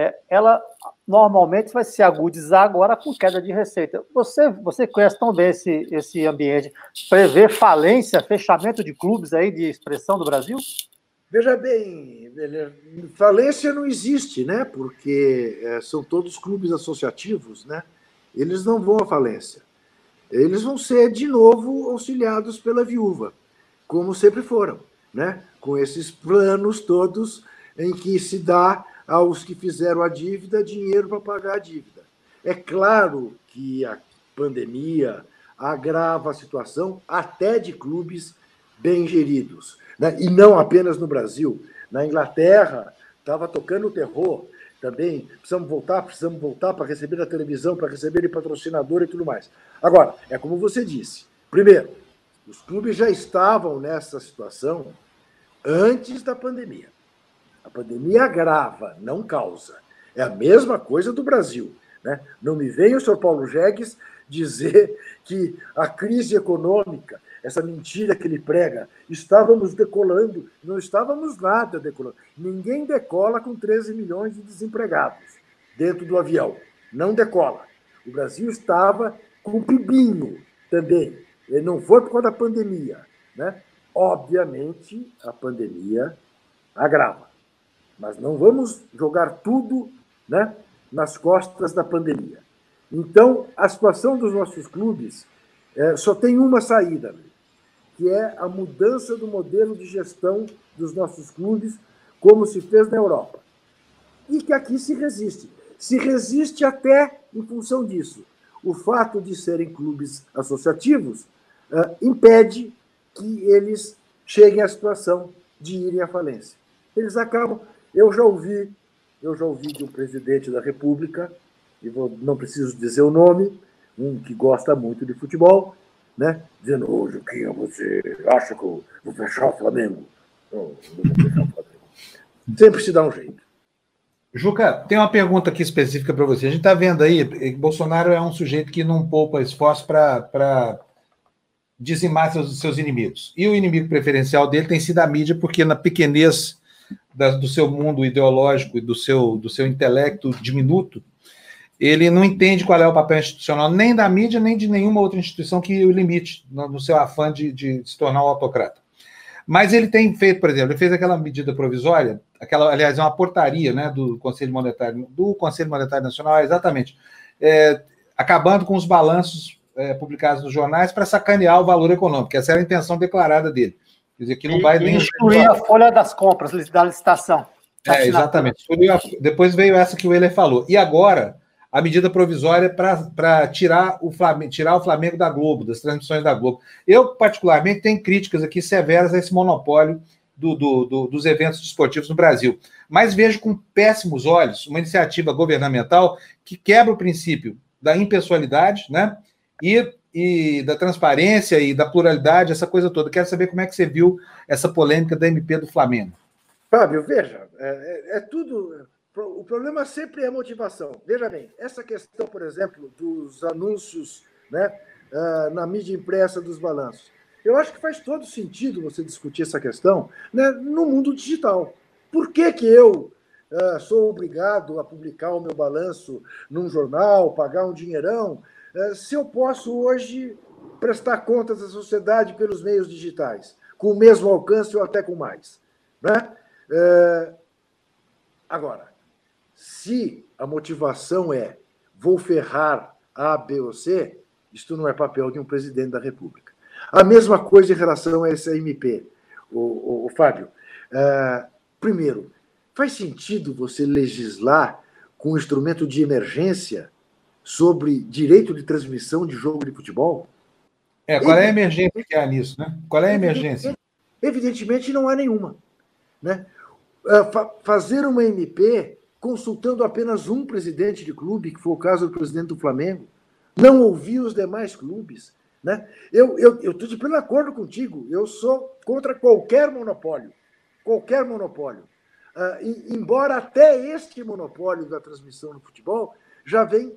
é, ela normalmente vai se agudizar agora com queda de receita. Você, você conhece tão bem esse, esse ambiente. Prevê falência, fechamento de clubes aí de expressão do Brasil? Veja bem, falência não existe, né? Porque é, são todos clubes associativos, né? Eles não vão à falência. Eles vão ser de novo auxiliados pela viúva, como sempre foram, né? Com esses planos todos em que se dá aos que fizeram a dívida dinheiro para pagar a dívida. É claro que a pandemia agrava a situação até de clubes bem geridos, né? e não apenas no Brasil. Na Inglaterra, estava tocando o terror também. Precisamos voltar, precisamos voltar para receber na televisão, para receber de patrocinador e tudo mais. Agora, é como você disse. Primeiro, os clubes já estavam nessa situação antes da pandemia. A pandemia agrava, não causa. É a mesma coisa do Brasil. Né? Não me venha o senhor Paulo Jegues dizer que a crise econômica, essa mentira que ele prega, estávamos decolando, não estávamos nada decolando. Ninguém decola com 13 milhões de desempregados dentro do avião. Não decola. O Brasil estava com pibinho também. E não foi por causa da pandemia. Né? Obviamente, a pandemia agrava. Mas não vamos jogar tudo né, nas costas da pandemia. Então, a situação dos nossos clubes é, só tem uma saída, que é a mudança do modelo de gestão dos nossos clubes, como se fez na Europa. E que aqui se resiste. Se resiste até em função disso. O fato de serem clubes associativos uh, impede que eles cheguem à situação de irem à falência. Eles acabam. Eu já ouvi, eu já ouvi de um presidente da República, e vou, não preciso dizer o nome, um que gosta muito de futebol, né? Dizendo, ô Juquinha, você acha que eu vou fechar o Flamengo? Não, não vou fechar o Flamengo. Sempre se dá um jeito. Juca, tem uma pergunta aqui específica para você. A gente está vendo aí que Bolsonaro é um sujeito que não poupa esforço para dizimar seus, seus inimigos. E o inimigo preferencial dele tem sido a mídia, porque na pequenez da, do seu mundo ideológico e do seu, do seu intelecto diminuto, ele não entende qual é o papel institucional nem da mídia, nem de nenhuma outra instituição que o limite no, no seu afã de, de, se tornar um autocrata. Mas ele tem feito, por exemplo, ele fez aquela medida provisória, aquela, aliás, é uma portaria né, do Conselho Monetário, do Conselho Monetário Nacional, exatamente, é, acabando com os balanços é, publicados nos jornais para sacanear o valor econômico. Essa era a intenção declarada dele. Quer dizer, que não vai nem. Excluir a folha das compras da licitação. É, exatamente. Depois veio essa que o Euler falou. E agora, a medida provisória para tirar, o Flamengo, tirar o Flamengo da Globo, das transmissões da Globo. Eu, particularmente, tenho críticas aqui severas a esse monopólio do, do, do, dos eventos esportivos no Brasil. Mas vejo com péssimos olhos uma iniciativa governamental que quebra o princípio da impessoalidade né? e, e da transparência e da pluralidade, essa coisa toda. Quero saber como é que você viu essa polêmica da MP do Flamengo. Fábio, veja, é, é, é tudo o problema sempre é a motivação. Veja bem, essa questão, por exemplo, dos anúncios né, uh, na mídia impressa dos balanços. Eu acho que faz todo sentido você discutir essa questão né, no mundo digital. Por que, que eu uh, sou obrigado a publicar o meu balanço num jornal, pagar um dinheirão, se eu posso hoje prestar contas à sociedade pelos meios digitais, com o mesmo alcance ou até com mais? Né? Agora, se a motivação é vou ferrar A, B ou C, isto não é papel de um presidente da República. A mesma coisa em relação a essa MP, o, o, o Fábio. Uh, primeiro, faz sentido você legislar com um instrumento de emergência sobre direito de transmissão de jogo de futebol? É, qual é a emergência que há nisso, né? Qual é a emergência? Evidentemente não há nenhuma. Né? Fa fazer uma MP consultando apenas um presidente de clube, que foi o caso do presidente do Flamengo, não ouvir os demais clubes. Né? Eu estou de pleno acordo contigo, eu sou contra qualquer monopólio, qualquer monopólio. Uh, e, embora até este monopólio da transmissão no futebol já vem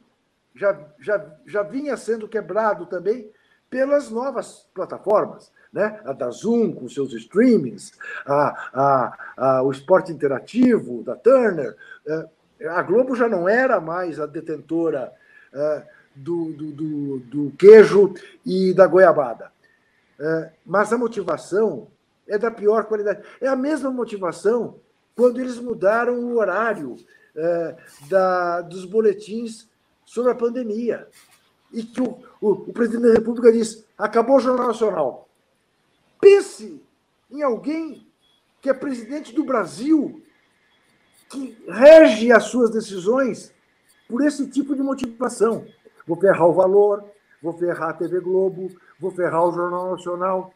já, já, já vinha sendo quebrado também pelas novas plataformas, né? a da Zoom com seus streamings, a, a, a, o esporte interativo da Turner. É, a Globo já não era mais a detentora é, do, do, do, do queijo e da goiabada. É, mas a motivação é da pior qualidade. É a mesma motivação quando eles mudaram o horário da, dos boletins sobre a pandemia. E que o, o, o presidente da República disse: acabou o Jornal Nacional. Pense em alguém que é presidente do Brasil, que rege as suas decisões por esse tipo de motivação. Vou ferrar o valor, vou ferrar a TV Globo, vou ferrar o Jornal Nacional.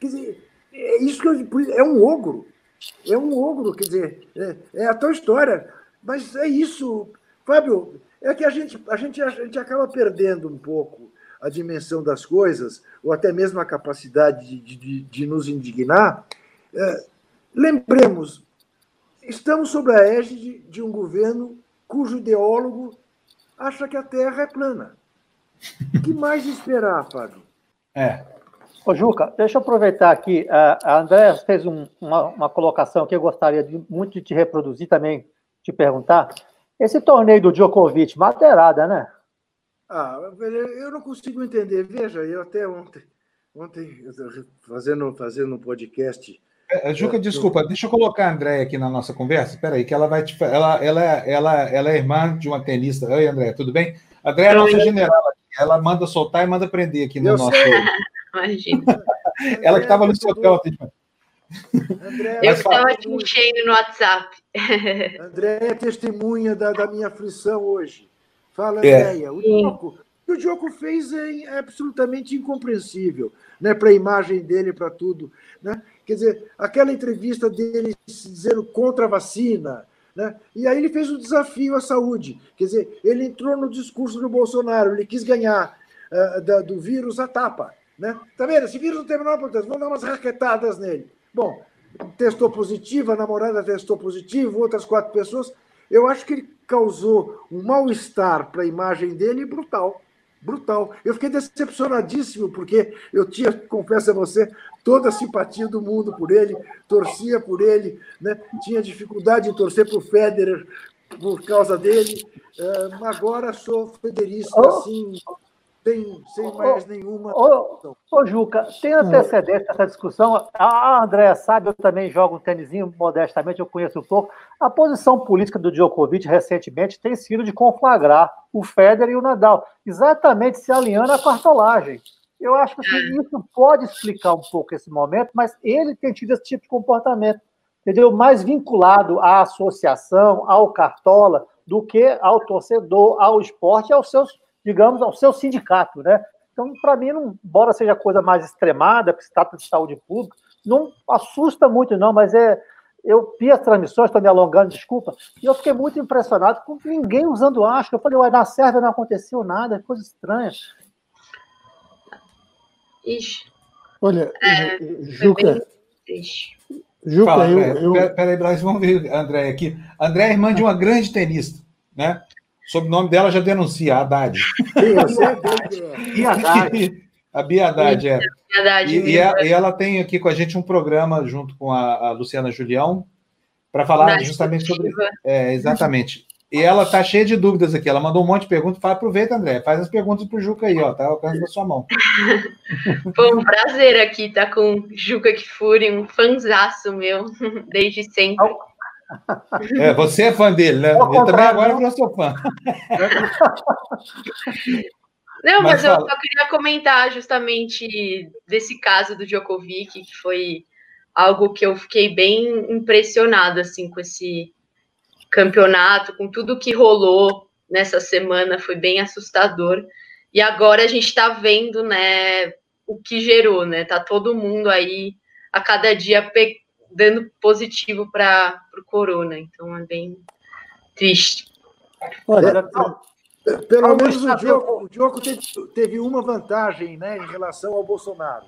Quer dizer, é isso que eu, é um ogro. é um ogro, quer dizer, é, é a tua história. Mas é isso, Fábio, é que a gente, a, gente, a gente acaba perdendo um pouco a dimensão das coisas, ou até mesmo a capacidade de, de, de nos indignar. É, lembremos, estamos sob a égide de um governo cujo ideólogo acha que a Terra é plana. O que mais esperar, Fábio? É. Ô, Juca, deixa eu aproveitar aqui. A André fez um, uma, uma, colocação que eu gostaria de, muito de te reproduzir também, te perguntar. Esse torneio do Djokovic, madeirada, né? Ah, eu não consigo entender. Veja, eu até ontem, ontem fazendo, fazendo um podcast. É, Juca, é, desculpa, eu... deixa eu colocar a André aqui na nossa conversa. Espera aí, que ela vai te. Ela, ela, ela, ela é irmã de uma tenista. Oi, André, tudo bem? André é a nossa general aqui. Ela manda soltar e manda prender aqui no eu nosso. Sei. Imagina. ela que estava no seu. André, eu estava te enchendo no WhatsApp. André é testemunha da, da minha aflição hoje. Fala, Andréia. É. O Diogo, o Diogo fez é absolutamente incompreensível né, para a imagem dele, para tudo. Né? Quer dizer, aquela entrevista dele dizendo contra a vacina, né? E aí ele fez o um desafio à saúde. Quer dizer, ele entrou no discurso do Bolsonaro, ele quis ganhar uh, da, do vírus a tapa. Né? Tá vendo? Esse vírus não tem a menor importância, vamos dar umas raquetadas nele. Bom, testou positivo, a namorada testou positivo, outras quatro pessoas. Eu acho que ele causou um mal-estar para a imagem dele brutal. Brutal. Eu fiquei decepcionadíssimo, porque eu tinha, confesso a você, toda a simpatia do mundo por ele, torcia por ele, né? tinha dificuldade em torcer para o Federer por causa dele. Agora sou federista, oh. Sem, sem mais nenhuma. Ô, ô, Juca, tem antecedência essa discussão? A Andréa sabe, eu também jogo um tênisinho modestamente, eu conheço um pouco. A posição política do Djokovic recentemente tem sido de conflagrar o Federer e o Nadal, exatamente se alinhando à cartolagem. Eu acho que assim, isso pode explicar um pouco esse momento, mas ele tem tido esse tipo de comportamento, entendeu? Mais vinculado à associação, ao cartola, do que ao torcedor, ao esporte e aos seus digamos, ao seu sindicato, né? Então, para mim, não, embora seja coisa mais extremada, porque se trata de saúde pública, não assusta muito, não, mas é. Eu vi as transmissões, estou me alongando, desculpa, e eu fiquei muito impressionado com ninguém usando asco. Eu falei, ué, na Sérvia não aconteceu nada, coisa estranha. Ixi. Olha, é, Juca. Juca, Fala, eu. eu... Peraí, Braz, vamos ver, André, aqui. André é irmã de uma grande tenista, né? Sobrenome dela já denuncia, Haddad. E Haddad. A Bia Haddad, é. Haddad, e, e, a, e, ela tem aqui com a gente um programa junto com a, a Luciana Julião para falar Na justamente sobre. É, exatamente. E ela está cheia de dúvidas aqui. Ela mandou um monte de perguntas. Fala, aproveita, André. Faz as perguntas para o Juca aí, ó. Tá ao alcance da sua mão. Foi um prazer aqui estar tá com o Juca Kifuri, um fanzaço meu, desde sempre. É, você é fã dele, né? Eu também agora não sou fã. Não, mas, mas eu só queria comentar justamente desse caso do Djokovic, que foi algo que eu fiquei bem impressionada assim com esse campeonato, com tudo que rolou nessa semana, foi bem assustador. E agora a gente está vendo, né, o que gerou, né? Tá todo mundo aí a cada dia dando positivo para o corona. Então é bem triste. Olha, pelo menos o Diogo, o Diogo teve, teve, uma vantagem né, em relação ao Bolsonaro.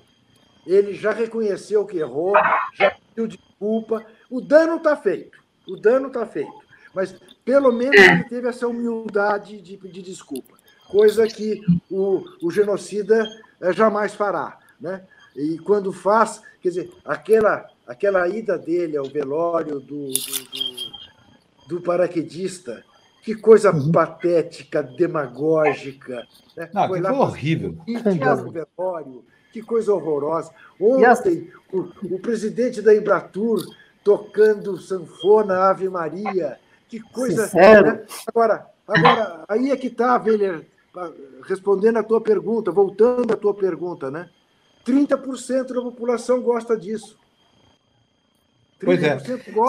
Ele já reconheceu que errou, já pediu desculpa. O dano está feito. O dano está feito. Mas pelo menos ele teve essa humildade de pedir desculpa, coisa que o, o genocida eh, jamais fará. Né? E quando faz, quer dizer, aquela aquela ida dele ao velório do, do, do, do paraquedista, que coisa uhum. patética, demagógica. Né? Não, foi, lá horrível. O velório, que coisa horrorosa. Ontem, o, o presidente da Embratur tocando sanfona Ave Maria. Que coisa. Né? Agora, agora, aí é que está, Velha, respondendo a tua pergunta, voltando à tua pergunta, né? 30% da população gosta disso. Pois é.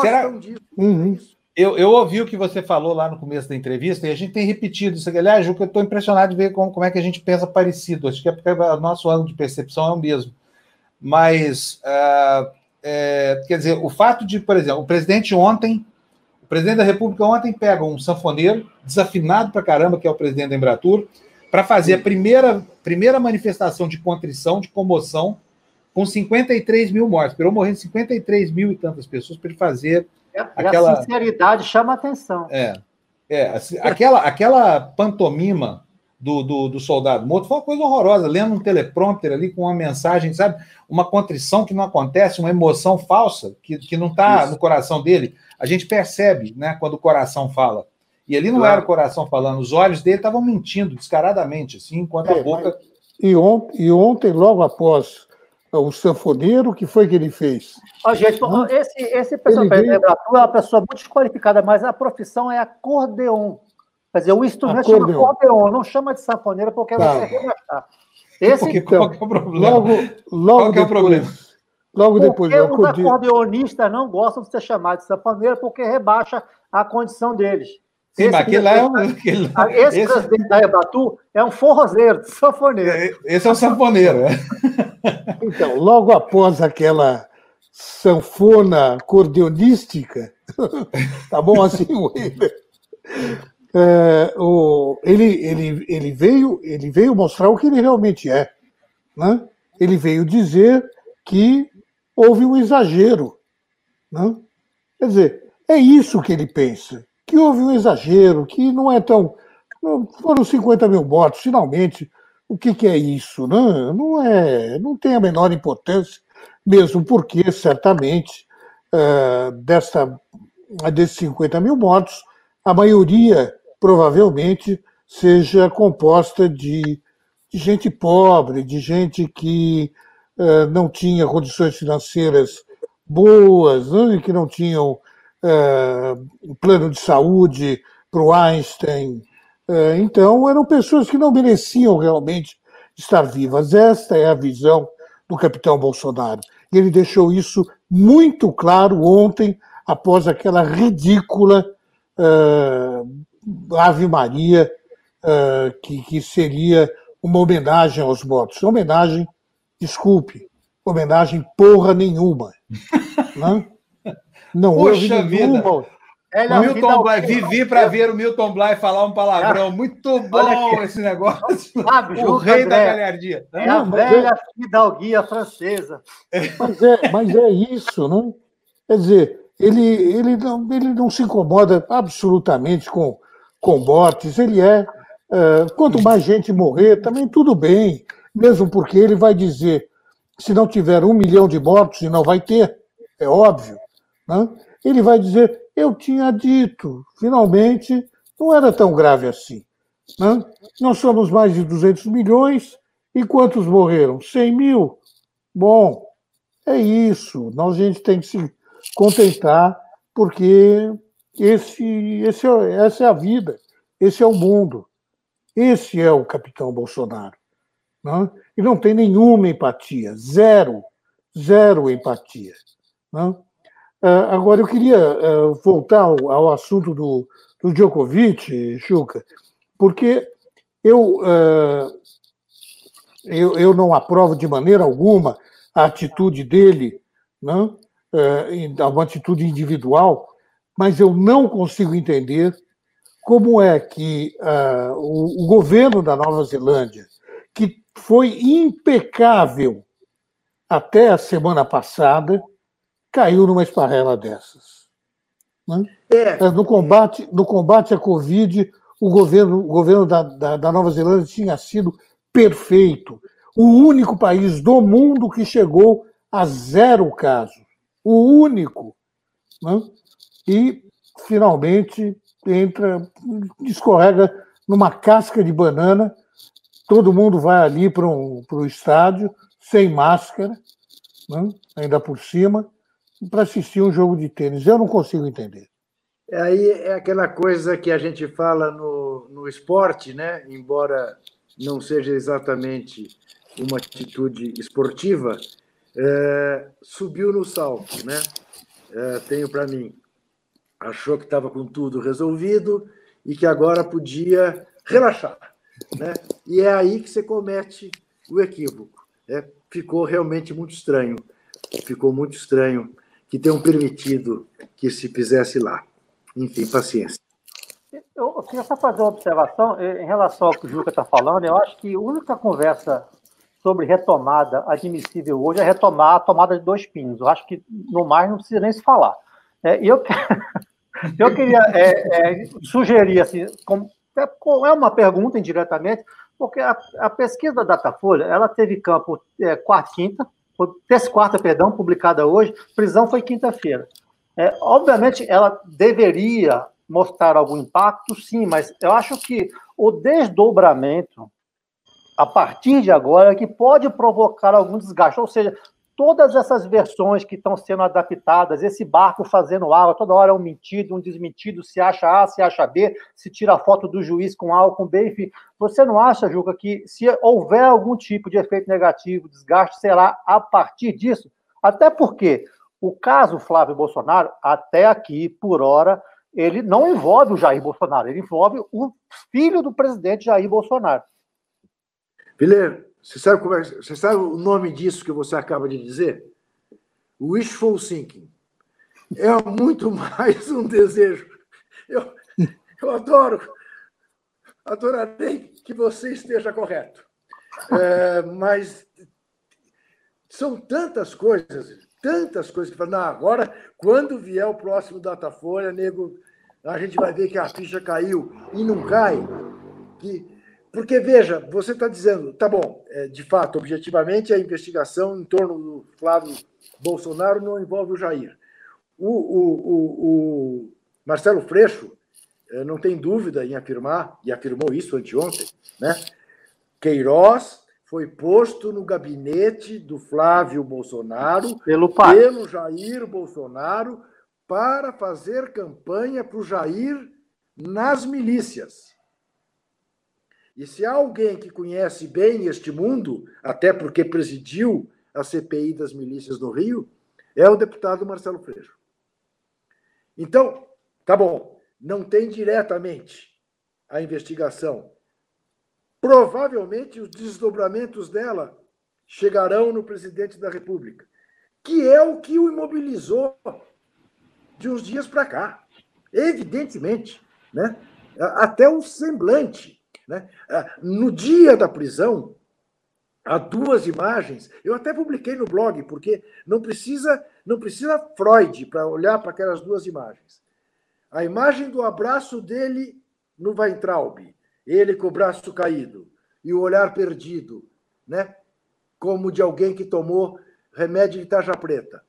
Será... disso. Uhum. Eu, eu ouvi o que você falou lá no começo da entrevista e a gente tem repetido isso. Aliás, Juca, eu estou impressionado de ver como, como é que a gente pensa parecido. Acho que é porque o nosso ângulo de percepção é o mesmo. Mas uh, é, quer dizer, o fato de, por exemplo, o presidente ontem, o presidente da República ontem pega um sanfoneiro, desafinado pra caramba, que é o presidente da Embratur, para fazer a primeira, primeira manifestação de contrição, de comoção, com 53 mil mortes. Esperou morrer 53 mil e tantas pessoas para ele fazer e aquela. A sinceridade chama atenção. É. é assim, aquela, aquela pantomima do, do, do, soldado morto foi uma coisa horrorosa, lendo um teleprompter ali com uma mensagem, sabe? Uma contrição que não acontece, uma emoção falsa que, que não está no coração dele. A gente percebe, né, quando o coração fala. E ali não claro. era o coração falando, os olhos dele estavam mentindo descaradamente, assim, enquanto é, a boca. Mas... E, on... e ontem, logo após o sanfoneiro, o que foi que ele fez? Oh, gente, esse, esse pessoal veio... é uma pessoa muito desqualificada, mas a profissão é acordeon. Quer dizer, o instrumento acordeon. chama acordeon, não chama de sanfoneiro porque tá. você rebaixar. Esse porque, qual é o problema? Logo, logo qual depois, é o problema? Logo depois. Porque os acordeonistas não gostam de ser chamados de sanfoneiro porque rebaixa a condição deles. Sim, esse mas aquele lá é um. Aquele, esse, esse presidente da Ebatu é um forrozeiro, sanfoneiro. É, esse é o sanfoneiro, é. Então, logo após aquela sanfona acordeonística, tá bom assim, é, o, ele, ele, ele, veio, ele veio mostrar o que ele realmente é. Né? Ele veio dizer que houve um exagero. Né? Quer dizer, é isso que ele pensa, que houve um exagero, que não é tão. Foram 50 mil mortos, finalmente. O que, que é isso? Né? Não, é, não tem a menor importância, mesmo porque, certamente, uh, dessa, desses 50 mil mortos, a maioria provavelmente seja composta de, de gente pobre, de gente que uh, não tinha condições financeiras boas, né? que não tinham uh, plano de saúde para o Einstein. Uh, então, eram pessoas que não mereciam realmente estar vivas. Esta é a visão do capitão Bolsonaro. E ele deixou isso muito claro ontem, após aquela ridícula uh, Ave Maria, uh, que, que seria uma homenagem aos mortos. Homenagem, desculpe, homenagem porra nenhuma. né? Não Poxa houve nenhuma. Vida. Milton Bly, vivi para ver o Milton Bly falar um palavrão. Muito bom esse negócio. Sabe, o rei André, da galhardia. É a velha é... fidalguia francesa. Mas é, mas é isso, não? Né? Quer dizer, ele, ele, não, ele não se incomoda absolutamente com, com mortes, ele é. Uh, quanto mais gente morrer, também tudo bem, mesmo porque ele vai dizer: se não tiver um milhão de mortos, e não vai ter, é óbvio, né? ele vai dizer: eu tinha dito, finalmente não era tão grave assim. Né? Nós somos mais de 200 milhões, e quantos morreram? 100 mil? Bom, é isso, nós, a gente tem que se contentar, porque esse, esse é, essa é a vida, esse é o mundo, esse é o capitão Bolsonaro. Né? E não tem nenhuma empatia, zero, zero empatia. Né? Agora, eu queria voltar ao, assunto do, do Djokovic, Chuca, porque eu, eu, eu não aprovo de maneira alguma a atitude dele, né? uh, uma atitude individual, mas eu não consigo entender como é que uh, o, o, governo da Nova Zelândia, que foi impecável até a semana passada, caiu numa esparrela dessas. Né? É. No, combate, no combate à Covid, o governo, o governo da, da, da Nova Zelândia tinha sido perfeito. O único país do mundo que chegou a zero casos o único. Né? E, finalmente, entra, escorrega numa casca de banana, todo mundo vai ali para um, o estádio, sem máscara, né? ainda por cima, para assistir um jogo de tênis. Eu não consigo entender. Aí é aquela coisa que a gente fala no, no esporte, né? embora não seja exatamente uma atitude esportiva, é, subiu no salto, né? É, tenho para mim. Achou que estava com tudo resolvido e que agora podia relaxar, né? E é aí que você comete o equívoco. É, ficou realmente muito estranho. ficou muito estranho que tenham permitido que se fizesse lá. Enfim, paciência. Eu queria só fazer uma observação em relação ao que o Juca está falando. Eu acho que a única conversa sobre retomada admissível hoje é retomar a tomada de dois pinos. Eu acho que no mais não precisa nem se falar. É, eu, eu queria é, é, sugerir, assim, como, é uma pergunta indiretamente, porque a, a pesquisa da Datafolha, ela teve campo é, quarta quinta, terça quarta, perdão, publicada hoje, prisão foi quinta-feira. É, obviamente, ela deveria mostrar algum impacto, sim, mas eu acho que o desdobramento, a partir de agora, é que pode provocar algum desgaste. Ou seja, todas essas versões que estão sendo adaptadas, esse barco fazendo água, toda hora é um mentido, um desmentido, se acha A, se acha B, se tira a foto do juiz com A ou com B, enfim. Você não acha, Juca, que se houver algum tipo de efeito negativo, desgaste, será a partir disso? Até porque o caso Flávio Bolsonaro, até aqui, por hora, ele não envolve o Jair Bolsonaro, ele envolve o filho do presidente Jair Bolsonaro. Viler, você sabe, como é, você sabe o nome disso que você acaba de dizer? Wishful thinking. É muito mais um desejo. Eu, eu adoro, adorarei que você esteja correto. É, mas são tantas coisas, tantas coisas que falam, agora, quando vier o próximo Datafolha, nego, a gente vai ver que a ficha caiu e não cai. Que, porque, veja, você está dizendo, tá bom, é, de fato, objetivamente, a investigação em torno do Flávio Bolsonaro não envolve o Jair. O, o, o, o Marcelo Freixo é, não tem dúvida em afirmar, e afirmou isso anteontem, né? Queiroz foi posto no gabinete do Flávio Bolsonaro pelo, pai. pelo Jair Bolsonaro para fazer campanha para o Jair nas milícias. E se há alguém que conhece bem este mundo, até porque presidiu a CPI das milícias no Rio, é o deputado Marcelo Freixo. Então, tá bom, não tem diretamente a investigação. Provavelmente os desdobramentos dela chegarão no presidente da República, que é o que o imobilizou de uns dias para cá. Evidentemente, né? até o semblante. Né? No dia da prisão, há duas imagens. Eu até publiquei no blog, porque não precisa, não precisa Freud para olhar para aquelas duas imagens. A imagem do abraço dele no Weintraub, ele com o braço caído e o olhar perdido, né? como de alguém que tomou remédio de tarja preta.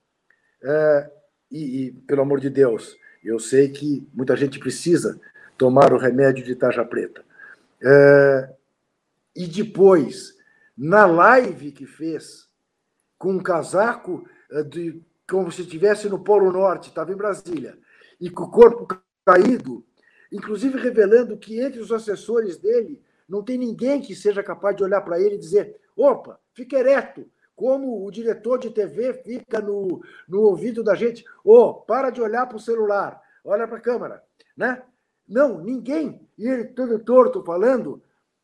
É, e, e, pelo amor de Deus, eu sei que muita gente precisa tomar o remédio de tarja preta. É, e depois, na live que fez, com um casaco é, de, como se estivesse no Polo Norte, estava em Brasília, e com o corpo caído, inclusive revelando que entre os assessores dele não tem ninguém que seja capaz de olhar para ele e dizer: opa, fique ereto, como o diretor de TV fica no, no ouvido da gente, ô, oh, para de olhar para o celular, olha para a câmera, né? Não, ninguém, e ele todo torto falando,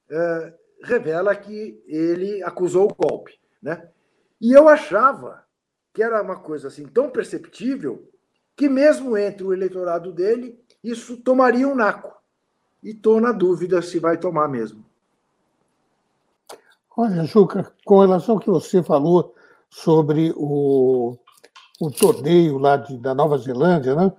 é, revela que ele acusou o golpe, né? E eu achava que era uma coisa assim tão perceptível que mesmo entre o eleitorado dele, isso tomaria um naco. E estou na dúvida se vai tomar mesmo. Olha, Juca, com relação ao que você falou sobre o, o torneio lá de, da Nova Zelândia, né?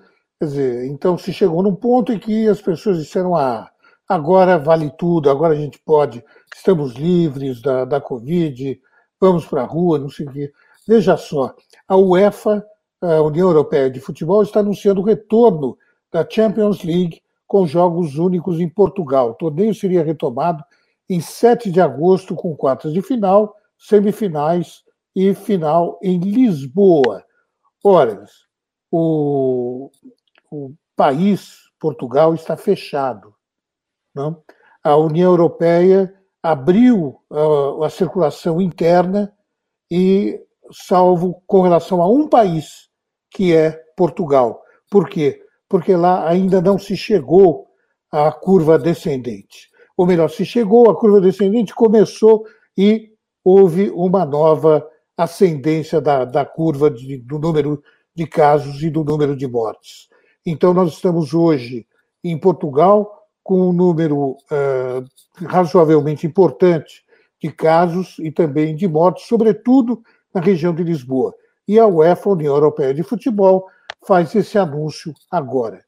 Quer dizer, então se chegou num ponto em que as pessoas disseram: ah, agora vale tudo, agora a gente pode, estamos livres da, da Covid, vamos para a rua, não sei o quê. Veja só, a UEFA, a União Europeia de Futebol, está anunciando o retorno da Champions League com jogos únicos em Portugal. O torneio seria retomado em 7 de agosto, com quartas de final, semifinais e final em Lisboa. Ora, o, o país, Portugal, está fechado. Não? A União Europeia abriu a, a circulação interna e, salvo com relação a um país, que é Portugal. Por quê? Porque lá ainda não se chegou à curva descendente ou melhor, se chegou, a curva descendente começou e houve uma nova ascendência da, da curva de, do número de casos e do número de mortes. Então, nós estamos hoje em Portugal com um número uh, razoavelmente importante de casos e também de mortes, sobretudo na região de Lisboa. E a UEFA, a União Europeia de Futebol, faz esse anúncio agora.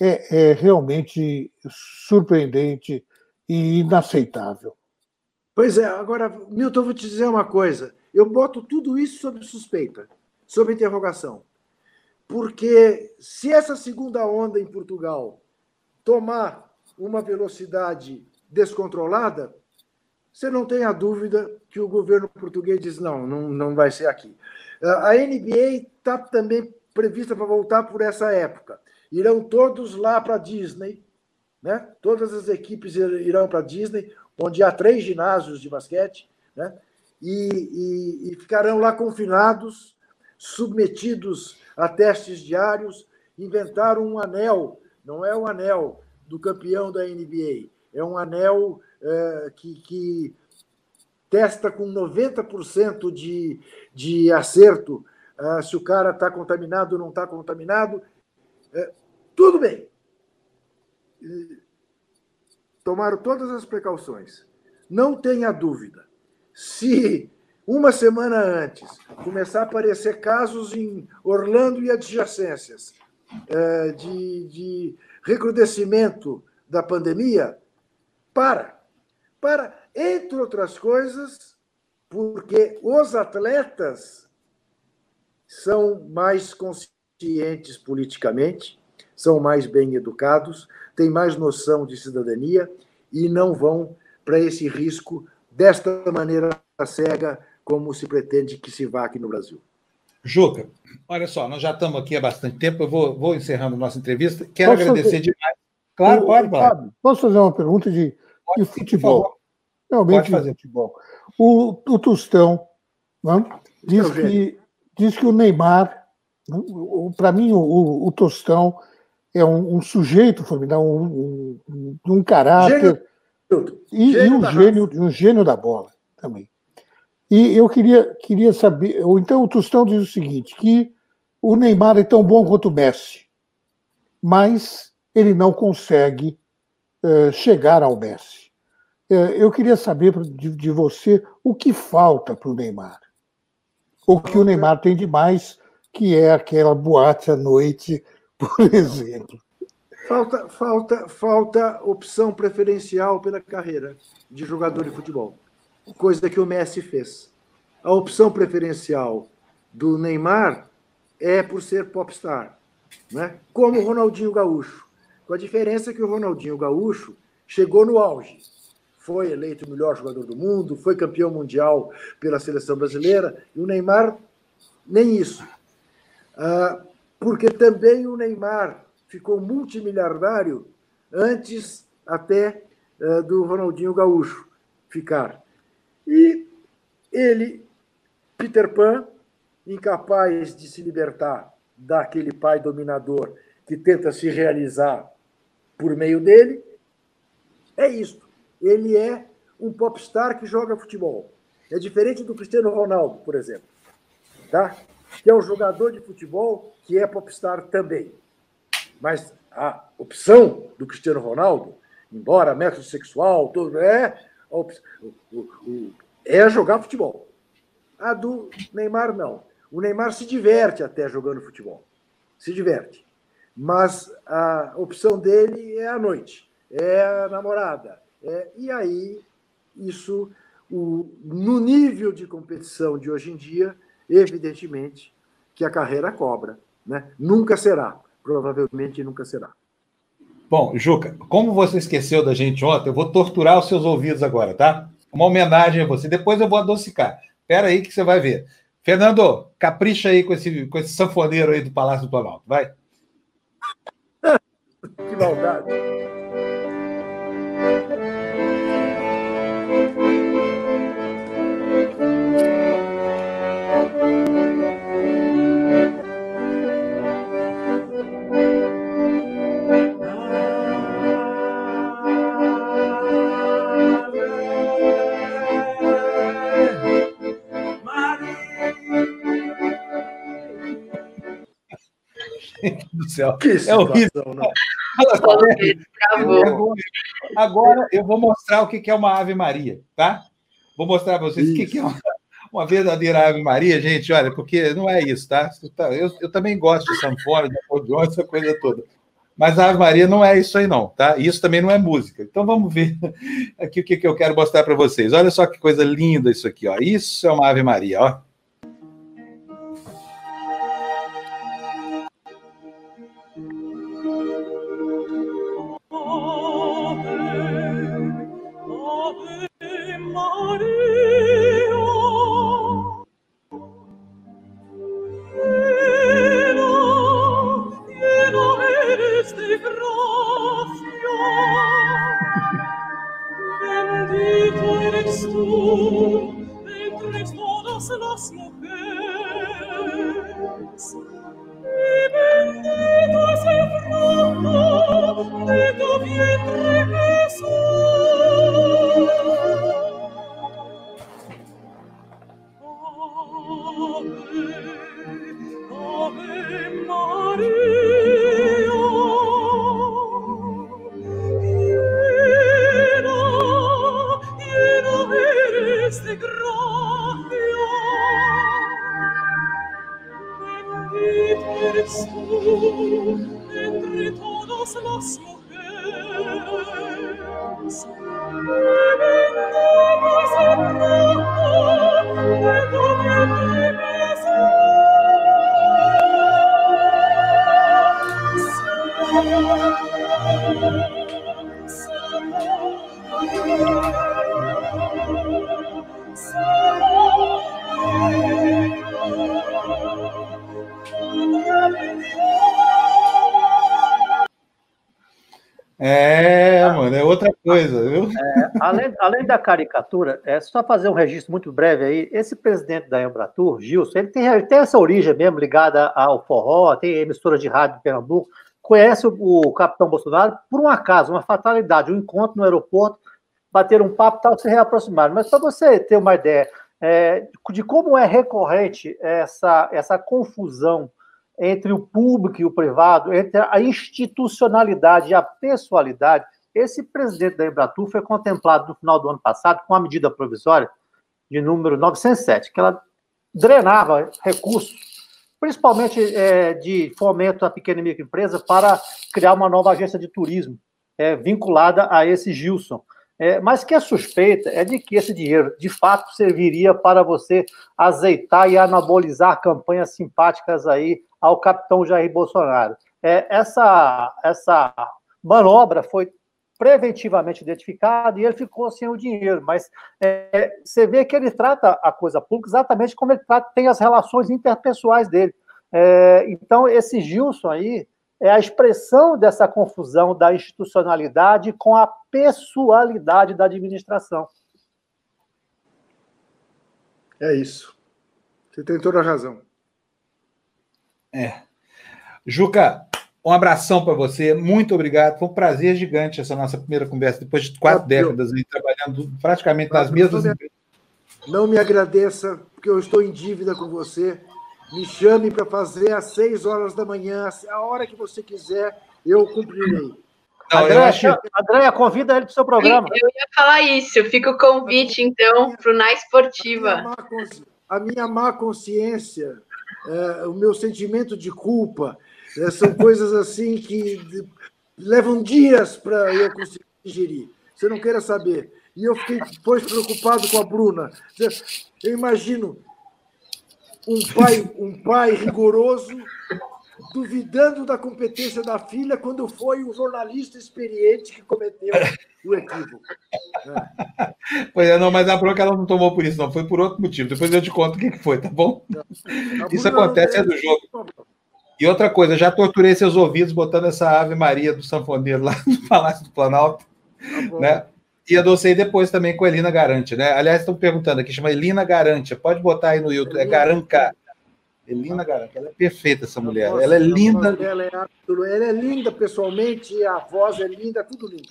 É, é realmente surpreendente e inaceitável. Pois é, agora, Milton, eu vou te dizer uma coisa. Eu boto tudo isso sob suspeita, sob interrogação. Porque se essa segunda onda em Portugal tomar uma velocidade descontrolada, você não tem a dúvida que o governo português diz: não, não, não vai ser aqui. A NBA está também prevista para voltar por essa época. Irão todos lá para a Disney, né? todas as equipes irão para a Disney, onde há três ginásios de basquete, né? e, e, e ficarão lá confinados, submetidos a testes diários, inventaram um anel, não é o anel do campeão da NBA, é um anel é, que, que, testa com 90% de, de acerto é, se o cara está contaminado ou não está contaminado. É, tudo bem. Tomaram todas as precauções. Não tenha dúvida. Se uma semana antes, começar a aparecer casos em Orlando e adjacências é, de, de recrudescimento da pandemia, para. Para, entre outras coisas, porque os atletas são mais conscientes politicamente, são mais bem educados, têm mais noção de cidadania e não vão para esse risco desta maneira cega como se pretende que se vá aqui no Brasil. Juca, olha só, nós já estamos aqui há bastante tempo, eu vou, vou encerrando nossa entrevista. Quero posso agradecer fazer... demais. Claro, pode, pode. Posso fazer uma pergunta de, pode, de futebol? Realmente, pode fazer. futebol. O, o Tostão não, né, diz, que, diz que o Neymar, né, para mim, o, o, Tostão é um, um sujeito formidável, um, um, um caráter. Gênio. E, gênio e um, gênio, um gênio da bola também. E eu queria, queria saber, ou então o Tostão diz o seguinte, que o Neymar é tão bom quanto o Messi, mas ele não consegue uh, chegar ao Messi. Uh, eu queria saber de, de você o que falta para o Neymar. O que o Neymar tem de mais, que é aquela boate à noite, por exemplo. Falta, falta, falta opção preferencial pela carreira de jogador de futebol coisa que o Messi fez. A opção preferencial do Neymar é por ser popstar, né? como o Ronaldinho Gaúcho. Com a diferença que o Ronaldinho Gaúcho chegou no auge. Foi eleito o melhor jogador do mundo, foi campeão mundial pela seleção brasileira, e o Neymar, nem isso. Ah, porque também o Neymar ficou multimilionário antes até ah, do Ronaldinho Gaúcho ficar. E ele, Peter Pan, incapaz de se libertar daquele pai dominador que tenta se realizar por meio dele, é isso. Ele é um popstar que joga futebol. É diferente do Cristiano Ronaldo, por exemplo, tá? que é um jogador de futebol que é popstar também. Mas a opção do Cristiano Ronaldo, embora método sexual, tudo é é jogar futebol. A do Neymar, não. O Neymar se diverte até jogando futebol. Se diverte. Mas a opção dele é a noite, é a namorada. É, e aí, isso, o, no nível de competição de hoje em dia, evidentemente que a carreira cobra. Né? Nunca será. Provavelmente nunca será. Bom, Juca, como você esqueceu da gente ontem, eu vou torturar os seus ouvidos agora, tá? Uma homenagem a você. Depois eu vou adocicar. Espera aí que você vai ver. Fernando, capricha aí com esse, com esse sanfoneiro aí do Palácio do Planalto. Vai. que maldade. céu. Que é horrível. Não. Agora eu vou mostrar o que é uma Ave Maria, tá? Vou mostrar para vocês isso. o que é uma, uma verdadeira Ave Maria, gente, olha, porque não é isso, tá? Eu, eu também gosto de sanfona, de acordeon, essa coisa toda. Mas a Ave Maria não é isso aí, não, tá? Isso também não é música. Então vamos ver aqui o que, que eu quero mostrar para vocês. Olha só que coisa linda isso aqui, ó. Isso é uma Ave Maria, ó. Deus, além da caricatura, é só fazer um registro muito breve aí. Esse presidente da Embratur, Gilson, ele tem, ele tem essa origem mesmo ligada ao forró, tem emissora de rádio de Pernambuco, conhece o, o capitão Bolsonaro por um acaso, uma fatalidade, um encontro no aeroporto, bater um papo e tal, se reaproximar. Mas para você ter uma ideia é, de como é recorrente essa, essa confusão entre o público e o privado, entre a institucionalidade e a pessoalidade, esse presidente da Embratur foi contemplado no final do ano passado com uma medida provisória de número 907, que ela drenava recursos, principalmente é, de fomento à pequena e microempresa, para criar uma nova agência de turismo é, vinculada a esse Gilson. É, mas que a suspeita é de que esse dinheiro, de fato, serviria para você azeitar e anabolizar campanhas simpáticas aí ao capitão Jair Bolsonaro. É, essa, essa manobra foi preventivamente identificado e ele ficou sem o dinheiro. Mas é, você vê que ele trata a coisa pública exatamente como ele trata, tem as relações interpessoais dele. É, então, esse Gilson aí é a expressão dessa confusão da institucionalidade com a pessoalidade da administração. É isso. Você tem toda a razão. É. Juca, um abração para você, muito obrigado. Foi um prazer gigante essa nossa primeira conversa, depois de quatro décadas aí, trabalhando praticamente nas mesmas não me, não me agradeça, porque eu estou em dívida com você. Me chame para fazer às seis horas da manhã, a hora que você quiser, eu cumprirei. Não, Andréia, acho... Andréia, convida ele para o seu programa. Eu ia falar isso, fica o convite, então, para o Na Esportiva. A minha má, consci... a minha má consciência, é, o meu sentimento de culpa, é, são coisas assim que levam dias para eu conseguir digerir. Você não queira saber. E eu fiquei depois preocupado com a Bruna. Eu imagino um pai, um pai rigoroso duvidando da competência da filha quando foi um jornalista experiente que cometeu o equívoco. É. Pois é, não, mas a bronca ela não tomou por isso, não, foi por outro motivo. Depois eu te conto o que foi, tá bom? Isso acontece é do jogo. E outra coisa, já torturei seus ouvidos botando essa Ave Maria do sanfoneiro lá no Palácio do Planalto, tá né? E adocei depois também com Elina Garante, né? Aliás, estão perguntando aqui, chama Elina Garante. Pode botar aí no YouTube, é Garanca. Elina Garante, ela é perfeita essa mulher. Ela é linda. Ela é, ela é linda pessoalmente, a voz é linda, tudo lindo.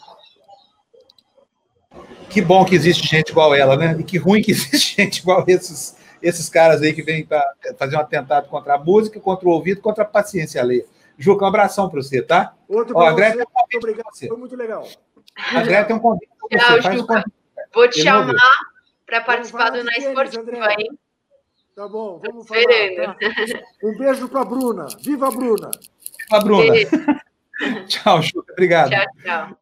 Que bom que existe gente igual ela, né? E que ruim que existe gente igual esses esses caras aí que vêm para fazer um atentado contra a música, contra o ouvido, contra a paciência alheia. Juca, um abração para você, tá? Outro para você. Muito obrigado. Foi muito legal. André tem um convite para você. Tchau, Juca. Um Vou te chamar para participar do Na Esportiva, hein? Tá bom, vamos falar. Tá? Um beijo para a Bruna. Viva a Bruna! Viva a Bruna! tchau, Juca. Obrigado. Tchau, tchau.